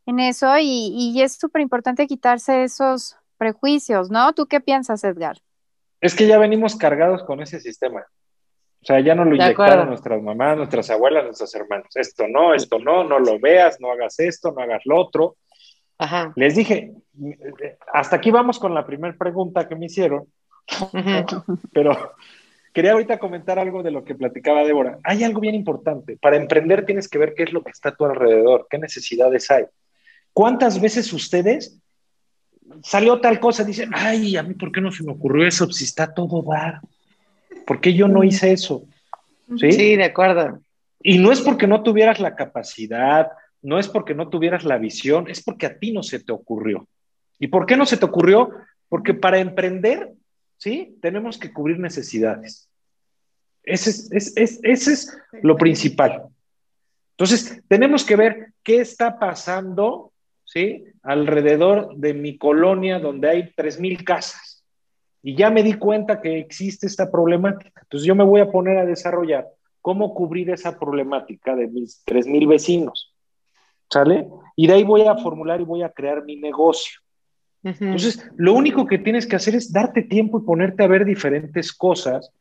eso y, es súper importante quitarse esos prejuicios, ¿no? ¿Tú qué piensas, Edgar?
Es que ya venimos cargados con ese sistema. O sea, ya no lo inyectaron nuestras mamás, nuestras abuelas, nuestros hermanos. Esto no, esto no, no lo veas, no hagas esto, no hagas lo otro. Ajá. Les dije, hasta aquí vamos con la primera pregunta que me hicieron, [laughs] pero Quería ahorita comentar algo de lo que platicaba Débora. Hay algo bien importante. Para emprender tienes que ver qué es lo que está a tu alrededor, qué necesidades hay. ¿Cuántas veces ustedes salió tal cosa? Dicen, ay, a mí, ¿por qué no se me ocurrió eso? Si está todo dar. ¿Por qué yo no hice eso?
Sí, sí de acuerdo.
Y no es porque no tuvieras la capacidad, no es porque no tuvieras la visión, es porque a ti no se te ocurrió. ¿Y por qué no se te ocurrió? Porque para emprender ¿sí? Tenemos que cubrir necesidades. Ese es, lo principal. Entonces, tenemos que ver qué está pasando, ¿sí? Alrededor de mi colonia donde hay 3.000 casas. Y ya me di cuenta que existe esta problemática. Entonces, yo me voy a poner a desarrollar cómo cubrir esa problemática de mis 3.000 vecinos. ¿Sale? Y de ahí voy a formular y voy a crear mi negocio. Entonces, lo único que tienes que hacer es darte tiempo y ponerte a ver diferentes cosas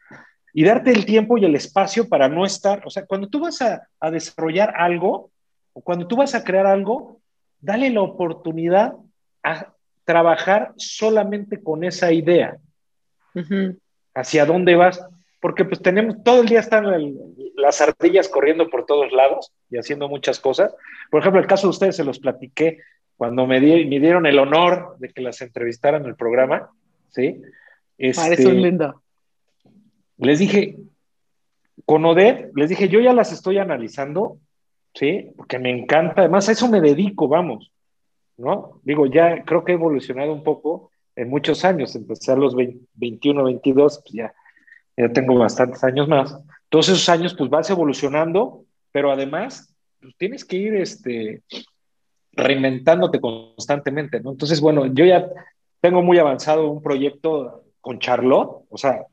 y darte el tiempo y el espacio para no estar, o sea, cuando tú vas a, desarrollar algo o cuando tú vas a crear algo, dale la oportunidad a trabajar solamente con esa idea. ¿Hacia dónde vas? Porque pues tenemos, todo el día están las ardillas corriendo por todos lados y haciendo muchas cosas. Por ejemplo, el caso de ustedes se los platiqué cuando me, dieron el honor de que las entrevistaran en el programa, ¿sí?
Este, lindo.
Les dije, con Odette, les dije, yo ya las estoy analizando, ¿sí? Porque me encanta, además a eso me dedico, vamos, ¿no? Digo, ya creo que he evolucionado un poco en muchos años, empecé a los 21, 22, pues ya, ya tengo bastantes años más. Todos esos años, pues vas evolucionando, pero además, pues tienes que ir, este, reinventándote constantemente, ¿no? Entonces, bueno, yo ya tengo muy avanzado un proyecto con Charlotte, o sea,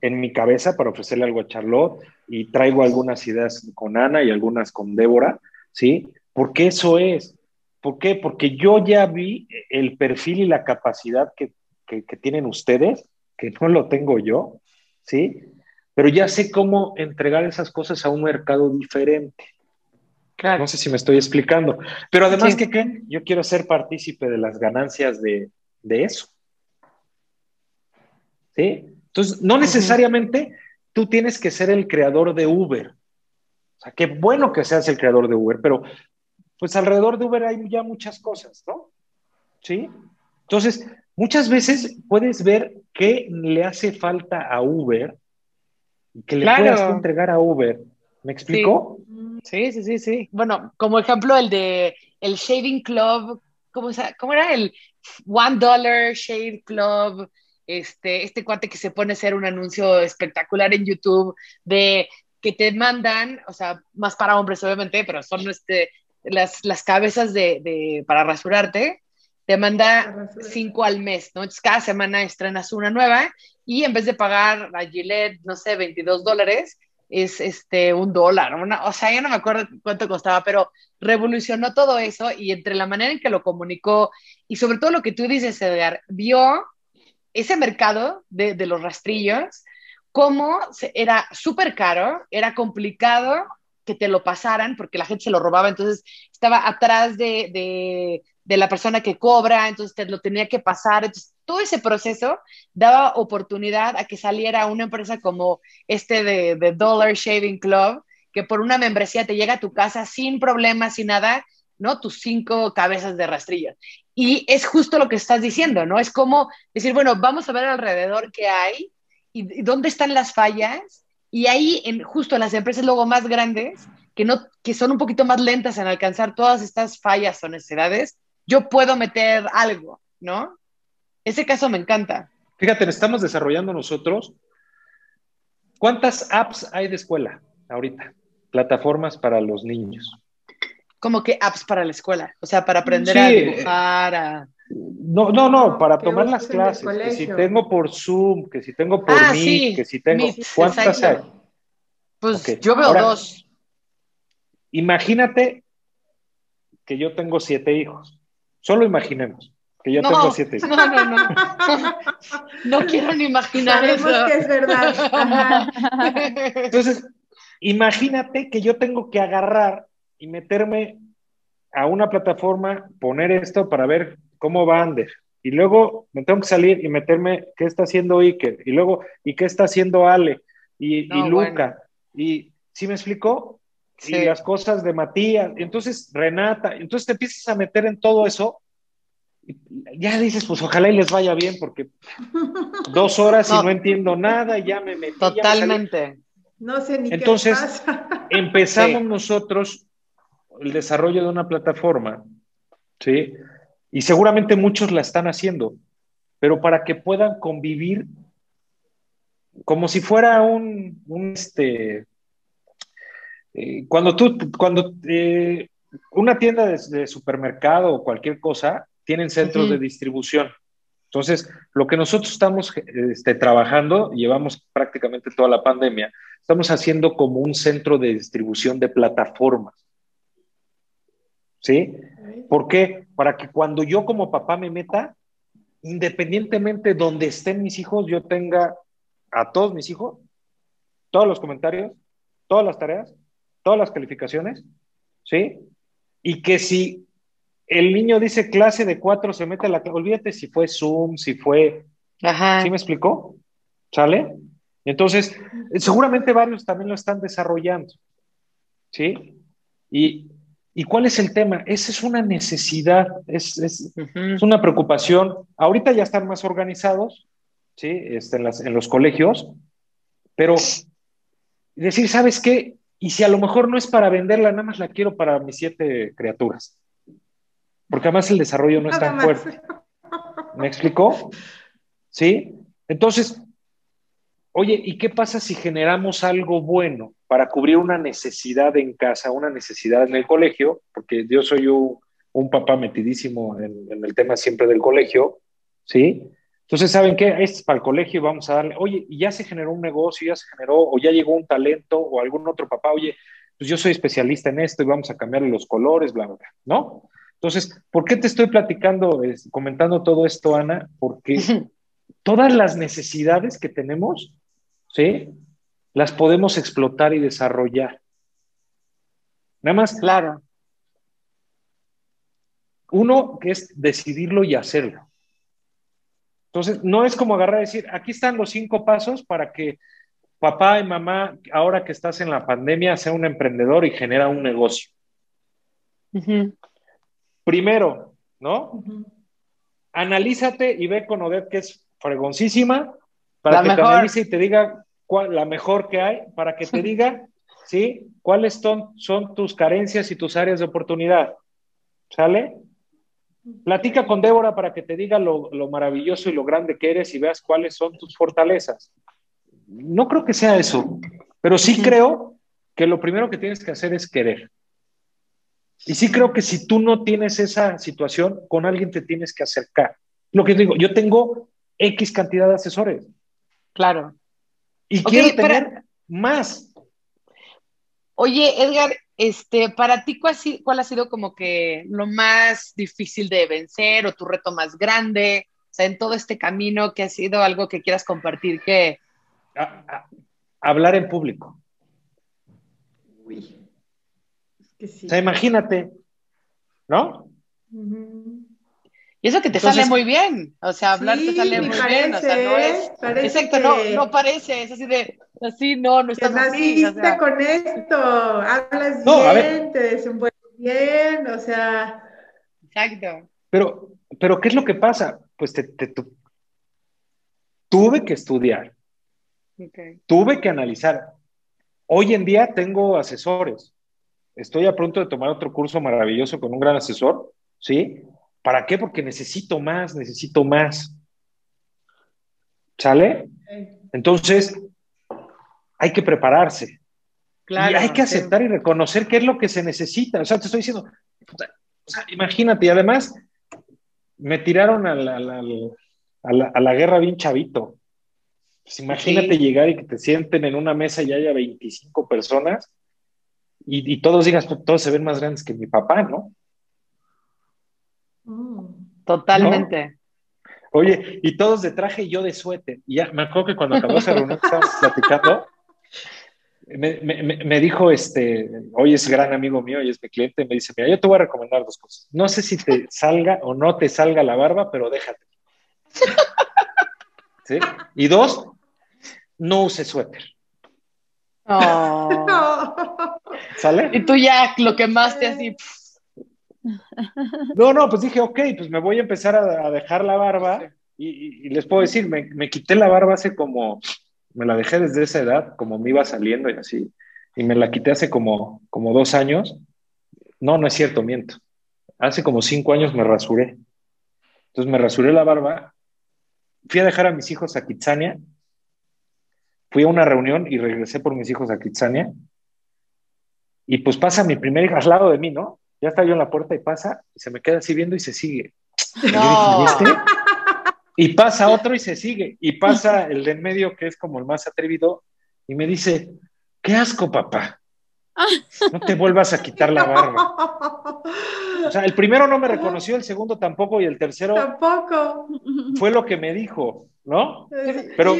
en mi cabeza para ofrecerle algo a Charlotte y traigo algunas ideas con Ana y algunas con Débora, ¿sí? Porque eso es. ¿Por qué? Porque yo ya vi el perfil y la capacidad que, que, que tienen ustedes, que no lo tengo yo, ¿sí? Pero ya sé cómo entregar esas cosas a un mercado diferente. No sé si me estoy explicando. Pero además, que ¿qué Yo quiero ser partícipe de las ganancias de, eso. ¿Sí? Entonces, no necesariamente tú tienes que ser el creador de Uber. O sea, qué bueno que seas el creador de Uber, pero pues alrededor de Uber hay ya muchas cosas, ¿no? ¿Sí? Entonces, muchas veces puedes ver qué le hace falta a Uber y que le puedas entregar a Uber. ¿Me explico?
Sí. sí, sí, sí, Bueno, como ejemplo el de el Shaving Club, ¿cómo, cómo era el One Dollar Shave Club? Este, este cuate que se pone a hacer un anuncio espectacular en YouTube de que te mandan, o sea, más para hombres obviamente, pero son este, las, las cabezas de, de, para rasurarte, te manda cinco al mes, ¿no? Entonces cada semana estrenas una nueva y en vez de pagar a Gillette, no sé, 22 dólares, es este un dólar, una, o sea, ya no me acuerdo cuánto costaba, pero revolucionó todo eso y entre la manera en que lo comunicó y sobre todo lo que tú dices, Edgar, vio ese mercado de, de los rastrillos cómo era súper caro, era complicado que te lo pasaran porque la gente se lo robaba, entonces estaba atrás de, de, la persona que cobra, entonces te lo tenía que pasar. Todo ese proceso daba oportunidad a que saliera una empresa como este de, de Dollar Shaving Club, que por una membresía te llega a tu casa sin problemas, sin nada, ¿no? Tus cinco cabezas de rastrillo. Y es justo lo que estás diciendo, ¿no? Es como decir, bueno, vamos a ver alrededor qué hay y, dónde están las fallas. Y ahí, en, justo en las empresas luego más grandes, que, no, que son un poquito más lentas en alcanzar todas estas fallas o necesidades, yo puedo meter algo, ¿no? Ese caso me encanta.
Fíjate, estamos desarrollando nosotros. ¿Cuántas apps hay de escuela ahorita? Plataformas para los niños.
¿Cómo que apps para la escuela? O sea, para aprender a dibujar, a...
No, no, no, para tomar las clases. Que si tengo por Zoom, que si tengo por ah, Meet, que si tengo. ¿Cuántas hay?
Pues yo veo dos.
Imagínate que yo tengo siete hijos. Solo imaginemos que yo tengo siete. [laughs]
No, no, no. No quiero ni imaginar eso.
que es verdad.
Entonces, imagínate que yo tengo que agarrar y meterme a una plataforma, poner esto para ver cómo va Ander. Y luego me tengo que salir y meterme qué está haciendo Iker. Y luego, ¿y qué está haciendo Ale? Y, Luca. Y, ¿sí me explicó? Y las cosas de Matías. Y entonces, Renata. Entonces te empiezas a meter en todo eso. Ya dices, pues ojalá y les vaya bien, porque dos horas y [laughs] no entiendo nada, y ya me metí.
Totalmente.
no sé ni
entonces,
qué pasa. [laughs]
empezamos nosotros el desarrollo de una plataforma, ¿sí? Y seguramente muchos la están haciendo, pero para que puedan convivir como si fuera un, este, eh, cuando tú, cuando eh, una tienda de, supermercado o cualquier cosa, tienen centros de distribución. Entonces, lo que nosotros estamos este, trabajando, llevamos prácticamente toda la pandemia, estamos haciendo como un centro de distribución de plataformas. ¿Sí? ¿Por qué? Para que cuando yo como papá me meta, independientemente donde estén mis hijos, yo tenga a todos mis hijos, todos los comentarios, todas las tareas, todas las calificaciones, ¿sí? Y que si el niño dice clase de cuatro, se mete a la... Olvídate si fue Zoom, si fue...
Ajá.
¿Sí me explicó? ¿Sale? Entonces, seguramente varios también lo están desarrollando, ¿sí? Y ¿Y cuál es el tema? Esa es una necesidad, es, es, una preocupación. Ahorita ya están más organizados, ¿sí? Este, en, las, en los colegios, pero decir, ¿sabes qué? Y si a lo mejor no es para venderla, nada más la quiero para mis siete criaturas. Porque además el desarrollo no es tan fuerte. ¿Me explicó? ¿Sí? Entonces, oye, ¿y qué pasa si generamos algo bueno? para cubrir una necesidad en casa, una necesidad en el colegio, porque yo soy un, papá metidísimo en, el tema siempre del colegio, ¿sí? Entonces, ¿saben qué? Este es para el colegio y vamos a darle, oye, y ya se generó un negocio, ya se generó, o ya llegó un talento, o algún otro papá, oye, pues yo soy especialista en esto y vamos a cambiarle los colores, bla, bla, bla, ¿no? Entonces, ¿por qué te estoy platicando, comentando todo esto, Ana? Porque [laughs] todas las necesidades que tenemos, ¿sí? las podemos explotar y desarrollar. Nada más.
Claro.
Uno que es decidirlo y hacerlo. Entonces, no es como agarrar y decir, aquí están los cinco pasos para que papá y mamá, ahora que estás en la pandemia, sea un emprendedor y genera un negocio. Primero, ¿no? Analízate y ve con Odette que es fregoncísima para que te analice y te diga cuál, la mejor que hay, para que te [laughs] diga, ¿sí? ¿Cuáles son, son tus carencias y tus áreas de oportunidad? ¿Sale? Platica con Débora para que te diga lo, lo, maravilloso y lo grande que eres y veas cuáles son tus fortalezas. No creo que sea eso, pero sí creo que lo primero que tienes que hacer es querer. Y sí creo que si tú no tienes esa situación, con alguien te tienes que acercar. Lo que digo, yo tengo X cantidad de asesores.
Claro.
Y quiero tener más.
Oye, Edgar, este, para ti, ¿cuál, ¿cuál, ha sido como que lo más difícil de vencer o tu reto más grande? O sea, en todo este camino, que ha sido algo que quieras compartir que...
hablar en público. Uy. O sea, imagínate, ¿no?
Y eso que te sale muy bien, o sea, hablar te sale muy bien, o sea, no es, exacto, no, no parece, es así de, así, no, no estás así.
O sea, con esto, hablas bien, te desenvuelves bien, o sea.
Exacto.
Pero, pero, ¿qué es lo que pasa? Pues te, te tuve que estudiar, okay. tuve que analizar. Hoy en día tengo asesores, estoy a punto de tomar otro curso maravilloso con un gran asesor, ¿sí? ¿Para qué? Porque necesito más, necesito más. ¿Sale? Entonces, hay que prepararse. Claro, y hay que aceptar y reconocer qué es lo que se necesita. O sea, te estoy diciendo, o sea, imagínate, y además me tiraron a la, a la, guerra bien chavito. Pues imagínate llegar y que te sienten en una mesa y haya 25 personas y, todos digas, pues, todos se ven más grandes que mi papá, ¿no?
Mm. Totalmente.
Oye, y todos de traje y yo de suéter. Y ya me acuerdo que cuando acabó esa reunión que estábamos [laughs] platicando, me, me, dijo, este, hoy es gran amigo mío y es mi cliente, me dice, mira, yo te voy a recomendar dos cosas. No sé si te [laughs] salga o no te salga la barba, pero déjate. [laughs] ¿Sí? Y dos, no use suéter.
Oh. ¿Sale? Y tú ya lo que más te así. [laughs]
No, no, pues dije, ok, pues me voy a empezar a, dejar la barba y, les puedo decir, me, quité la barba hace como, me la dejé desde esa edad, como me iba saliendo y así, y me la quité hace como, como dos años. No, no es cierto, miento. Hace como cinco años me rasuré. Entonces me rasuré la barba, fui a dejar a mis hijos a Kitsania fui a una reunión y regresé por mis hijos a Kitsania. Y pues pasa mi primer [laughs] hijo al lado de mí, ¿no? Ya está yo en la puerta y pasa, y se me queda así viendo y se sigue. Y, pasa [laughs] otro y se sigue. Y pasa el de en medio, que es como el más atrevido, y me dice, qué asco, papá. No te vuelvas a quitar la barba. O sea, el primero no me reconoció, el segundo tampoco, y el tercero
tampoco.
Fue lo que me dijo. ¿No? Pero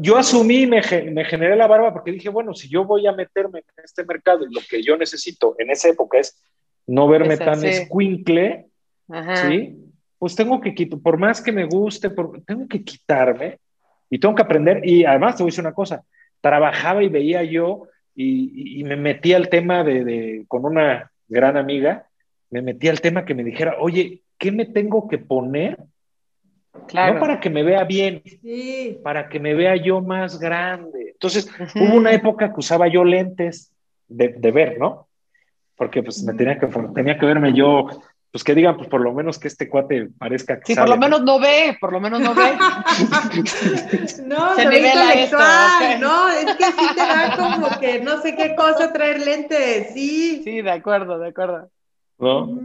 yo, asumí, me, me generé la barba porque dije, bueno, si yo voy a meterme en este mercado y lo que yo necesito en esa época es no verme tan escuincle, ¿sí? Pues tengo que quitar, por más que me guste, tengo que quitarme y tengo que aprender. Y además te voy a decir una cosa, trabajaba y veía yo y, me metía al tema de, de, con una gran amiga, me metía al tema que me dijera, oye, ¿qué me tengo que poner no para que me vea bien, para que me vea yo más grande. Entonces, hubo una época que usaba yo lentes de, ver, ¿no? Porque pues me tenía que, tenía que verme yo, pues que digan, pues por lo menos que este cuate parezca que
Sí, por lo menos no ve, por lo menos no ve. [laughs]
no, se, nivela esto. No, es que sí te da como que no sé qué cosa traer lentes, sí.
Sí, de acuerdo, de acuerdo. ¿No?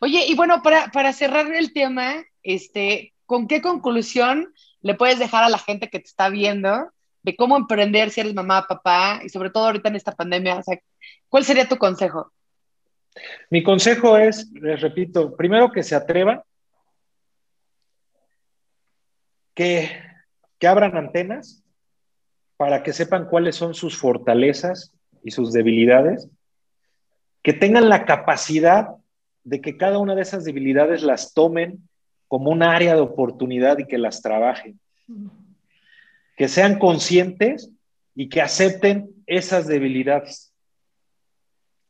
Oye, y bueno, para, para cerrar el tema, este, ¿con qué conclusión le puedes dejar a la gente que te está viendo de cómo emprender si eres mamá, papá y sobre todo ahorita en esta pandemia? ¿cuál sería tu consejo?
Mi consejo es, les repito, primero que se atrevan, que, que abran antenas para que sepan cuáles son sus fortalezas y sus debilidades, que tengan la capacidad de que cada una de esas debilidades las tomen como un área de oportunidad y que las trabajen. que sean conscientes y que acepten esas debilidades,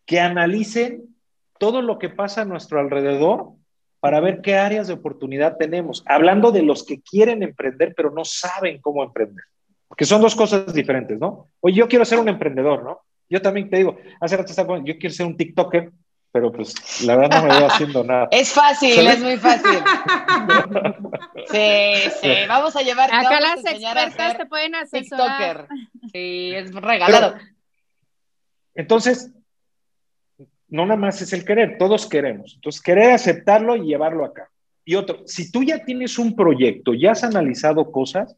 que analicen todo lo que pasa a nuestro alrededor para ver qué áreas de oportunidad tenemos, hablando de los que quieren emprender pero no saben cómo emprender, porque son dos cosas diferentes, ¿no? Oye, yo quiero ser un emprendedor, ¿no? Yo también te digo, hace rato estaba, yo quiero ser un TikToker, pero pues la verdad no me veo haciendo nada.
Es fácil, es muy fácil. [laughs] sí, sí, vamos a llevar.
Acá las expertas te pueden asesorar. TikToker.
Sí, es regalado.
entonces, no nada más es el querer, todos queremos. Entonces, querer aceptarlo y llevarlo acá. Y otro, si tú ya tienes un proyecto, ya has analizado cosas,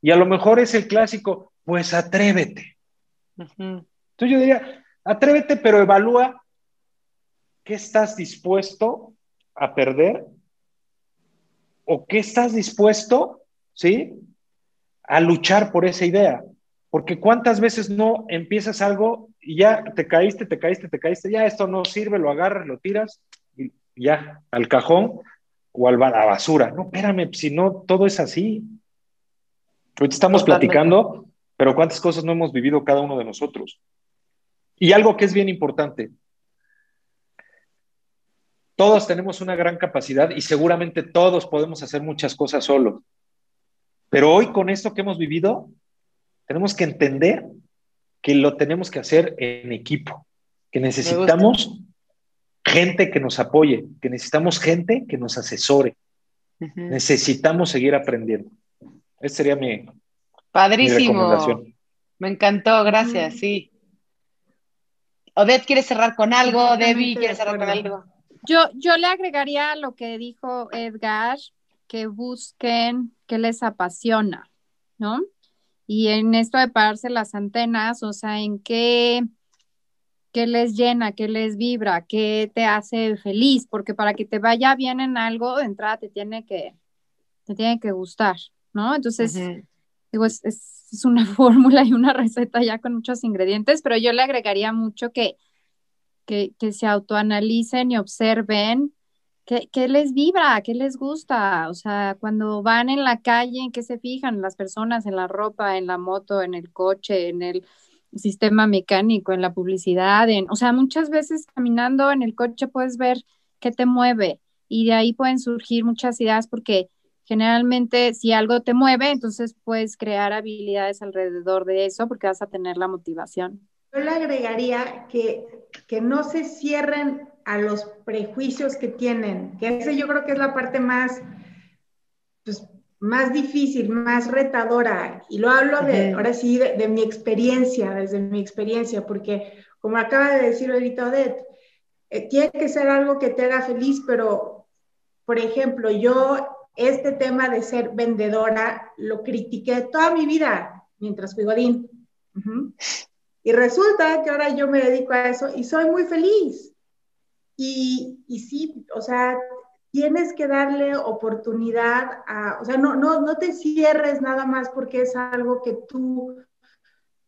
y a lo mejor es el clásico, pues atrévete. Entonces yo diría, atrévete, pero evalúa ¿qué estás dispuesto a perder? ¿O qué estás dispuesto, sí, a luchar por esa idea? Porque cuántas veces no empiezas algo y ya te caíste, te caíste, te caíste, ya esto no sirve, lo agarras, lo tiras y ya al cajón o a la basura. No, espérame, si no, todo es así. Hoy estamos platicando, pero cuántas cosas no hemos vivido cada uno de nosotros. Y algo que es bien importante, todos tenemos una gran capacidad y seguramente todos podemos hacer muchas cosas solos. Pero hoy con esto que hemos vivido, tenemos que entender que lo tenemos que hacer en equipo, que necesitamos gente que nos apoye, que necesitamos gente que nos asesore. Necesitamos seguir aprendiendo. Esa sería mi,
Padrísimo. Me encantó, gracias, sí. Odette, ¿quiere cerrar con algo? Debbie, ¿quiere cerrar con algo?
Yo, yo le agregaría lo que dijo Edgar, que busquen qué les apasiona, ¿no? Y en esto de pararse las antenas, o sea, en qué, qué les llena, qué les vibra, qué te hace feliz, porque para que te vaya bien en algo, de entrada te tiene que, te tiene que gustar, ¿no? Entonces, digo, es, es, una [laughs] fórmula y una receta ya con muchos ingredientes, pero yo le agregaría mucho que que, se autoanalicen y observen qué, les vibra, qué les gusta. O sea, cuando van en la calle, ¿en qué se fijan las personas? En la ropa, en la moto, en el coche, en el sistema mecánico, en la publicidad. En, o sea, muchas veces caminando en el coche puedes ver qué te mueve y de ahí pueden surgir muchas ideas porque generalmente si algo te mueve, entonces puedes crear habilidades alrededor de eso porque vas a tener la motivación.
Yo le agregaría que, que no se cierren a los prejuicios que tienen, que ese yo creo que es la parte más, pues, más difícil, más retadora. Y lo hablo de, ahora sí, de, mi experiencia, desde mi experiencia, porque como acaba de decir ahorita Odette, eh, tiene que ser algo que te haga feliz, pero, por ejemplo, yo este tema de ser vendedora lo critiqué toda mi vida mientras fui Godín. Y resulta que ahora yo me dedico a eso y soy muy feliz. Y, y sí, o sea, tienes que darle oportunidad a, o sea, no, no, no te cierres nada más porque es algo que tú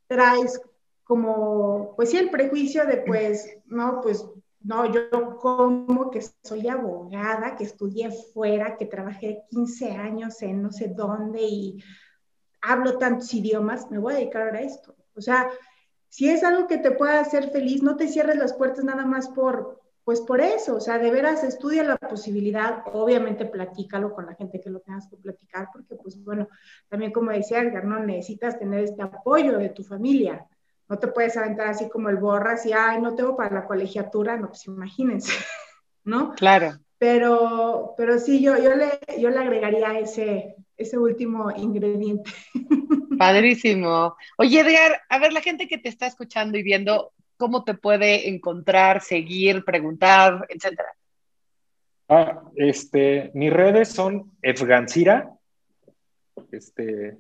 traes como, pues sí, el prejuicio de, pues, no, pues, no, yo como que soy abogada, que estudié fuera, que trabajé 15 años en no sé dónde y hablo tantos idiomas, me voy a dedicar ahora a esto. O sea, si es algo que te pueda hacer feliz, no te cierres las puertas nada más por, pues por eso, o sea, de veras estudia la posibilidad, obviamente platícalo con la gente que lo tengas que platicar, porque pues bueno, también como decía Edgar, no necesitas tener este apoyo de tu familia, no te puedes aventar así como el borras y, ay, no tengo para la colegiatura, no, pues imagínense, [laughs] ¿no?
Claro.
Pero, pero sí, yo, yo, le, yo le agregaría ese, ese último ingrediente. [laughs]
Padrísimo. Oye, Edgar, a ver, la gente que te está escuchando y viendo, ¿cómo te puede encontrar, seguir, preguntar, etcétera?
Ah, este, mis redes son Efgancira, este,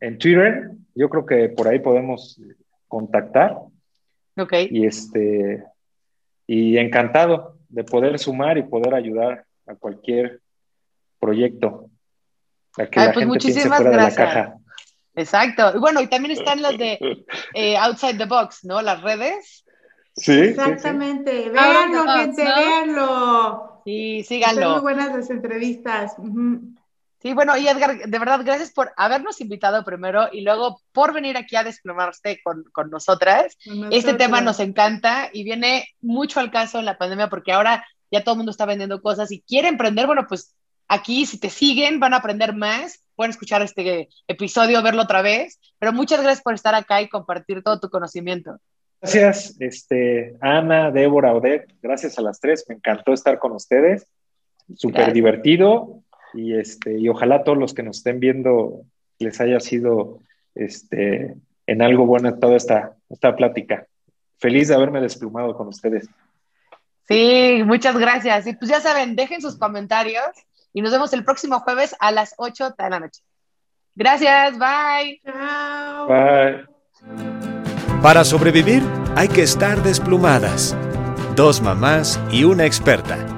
en Twitter, yo creo que por ahí podemos contactar.
Ok.
Y este, y encantado de poder sumar y poder ayudar a cualquier proyecto.
A que la pues gente piense fuera de la caja. Exacto. Y bueno, y también están las de eh, Outside the Box, ¿no? Las redes.
Sí.
Exactamente. Véanlo, gente, véanlo.
Sí, síganlo.
Son muy buenas las entrevistas.
Sí, bueno, y Edgar, de verdad, gracias por habernos invitado primero y luego por venir aquí a desplomarse con, con nosotras. Este tema nos encanta y viene mucho al caso en la pandemia porque ahora ya todo el mundo está vendiendo cosas y quiere emprender. Bueno, pues aquí, si te siguen, van a aprender más. Pueden escuchar este episodio, verlo otra vez. Pero muchas gracias por estar acá y compartir todo tu conocimiento.
Gracias, este, Ana, Débora, Odette. Gracias a las tres. Me encantó estar con ustedes. Súper divertido y, este, y ojalá todos los que nos estén viendo les haya sido este, en algo bueno toda esta, esta plática. Feliz de haberme desplumado con ustedes.
Sí, muchas gracias. Y pues ya saben, dejen sus comentarios y nos vemos el próximo jueves a las 8 de la noche. Gracias, bye.
Bye.
Para sobrevivir hay que estar desplumadas. Dos mamás y una experta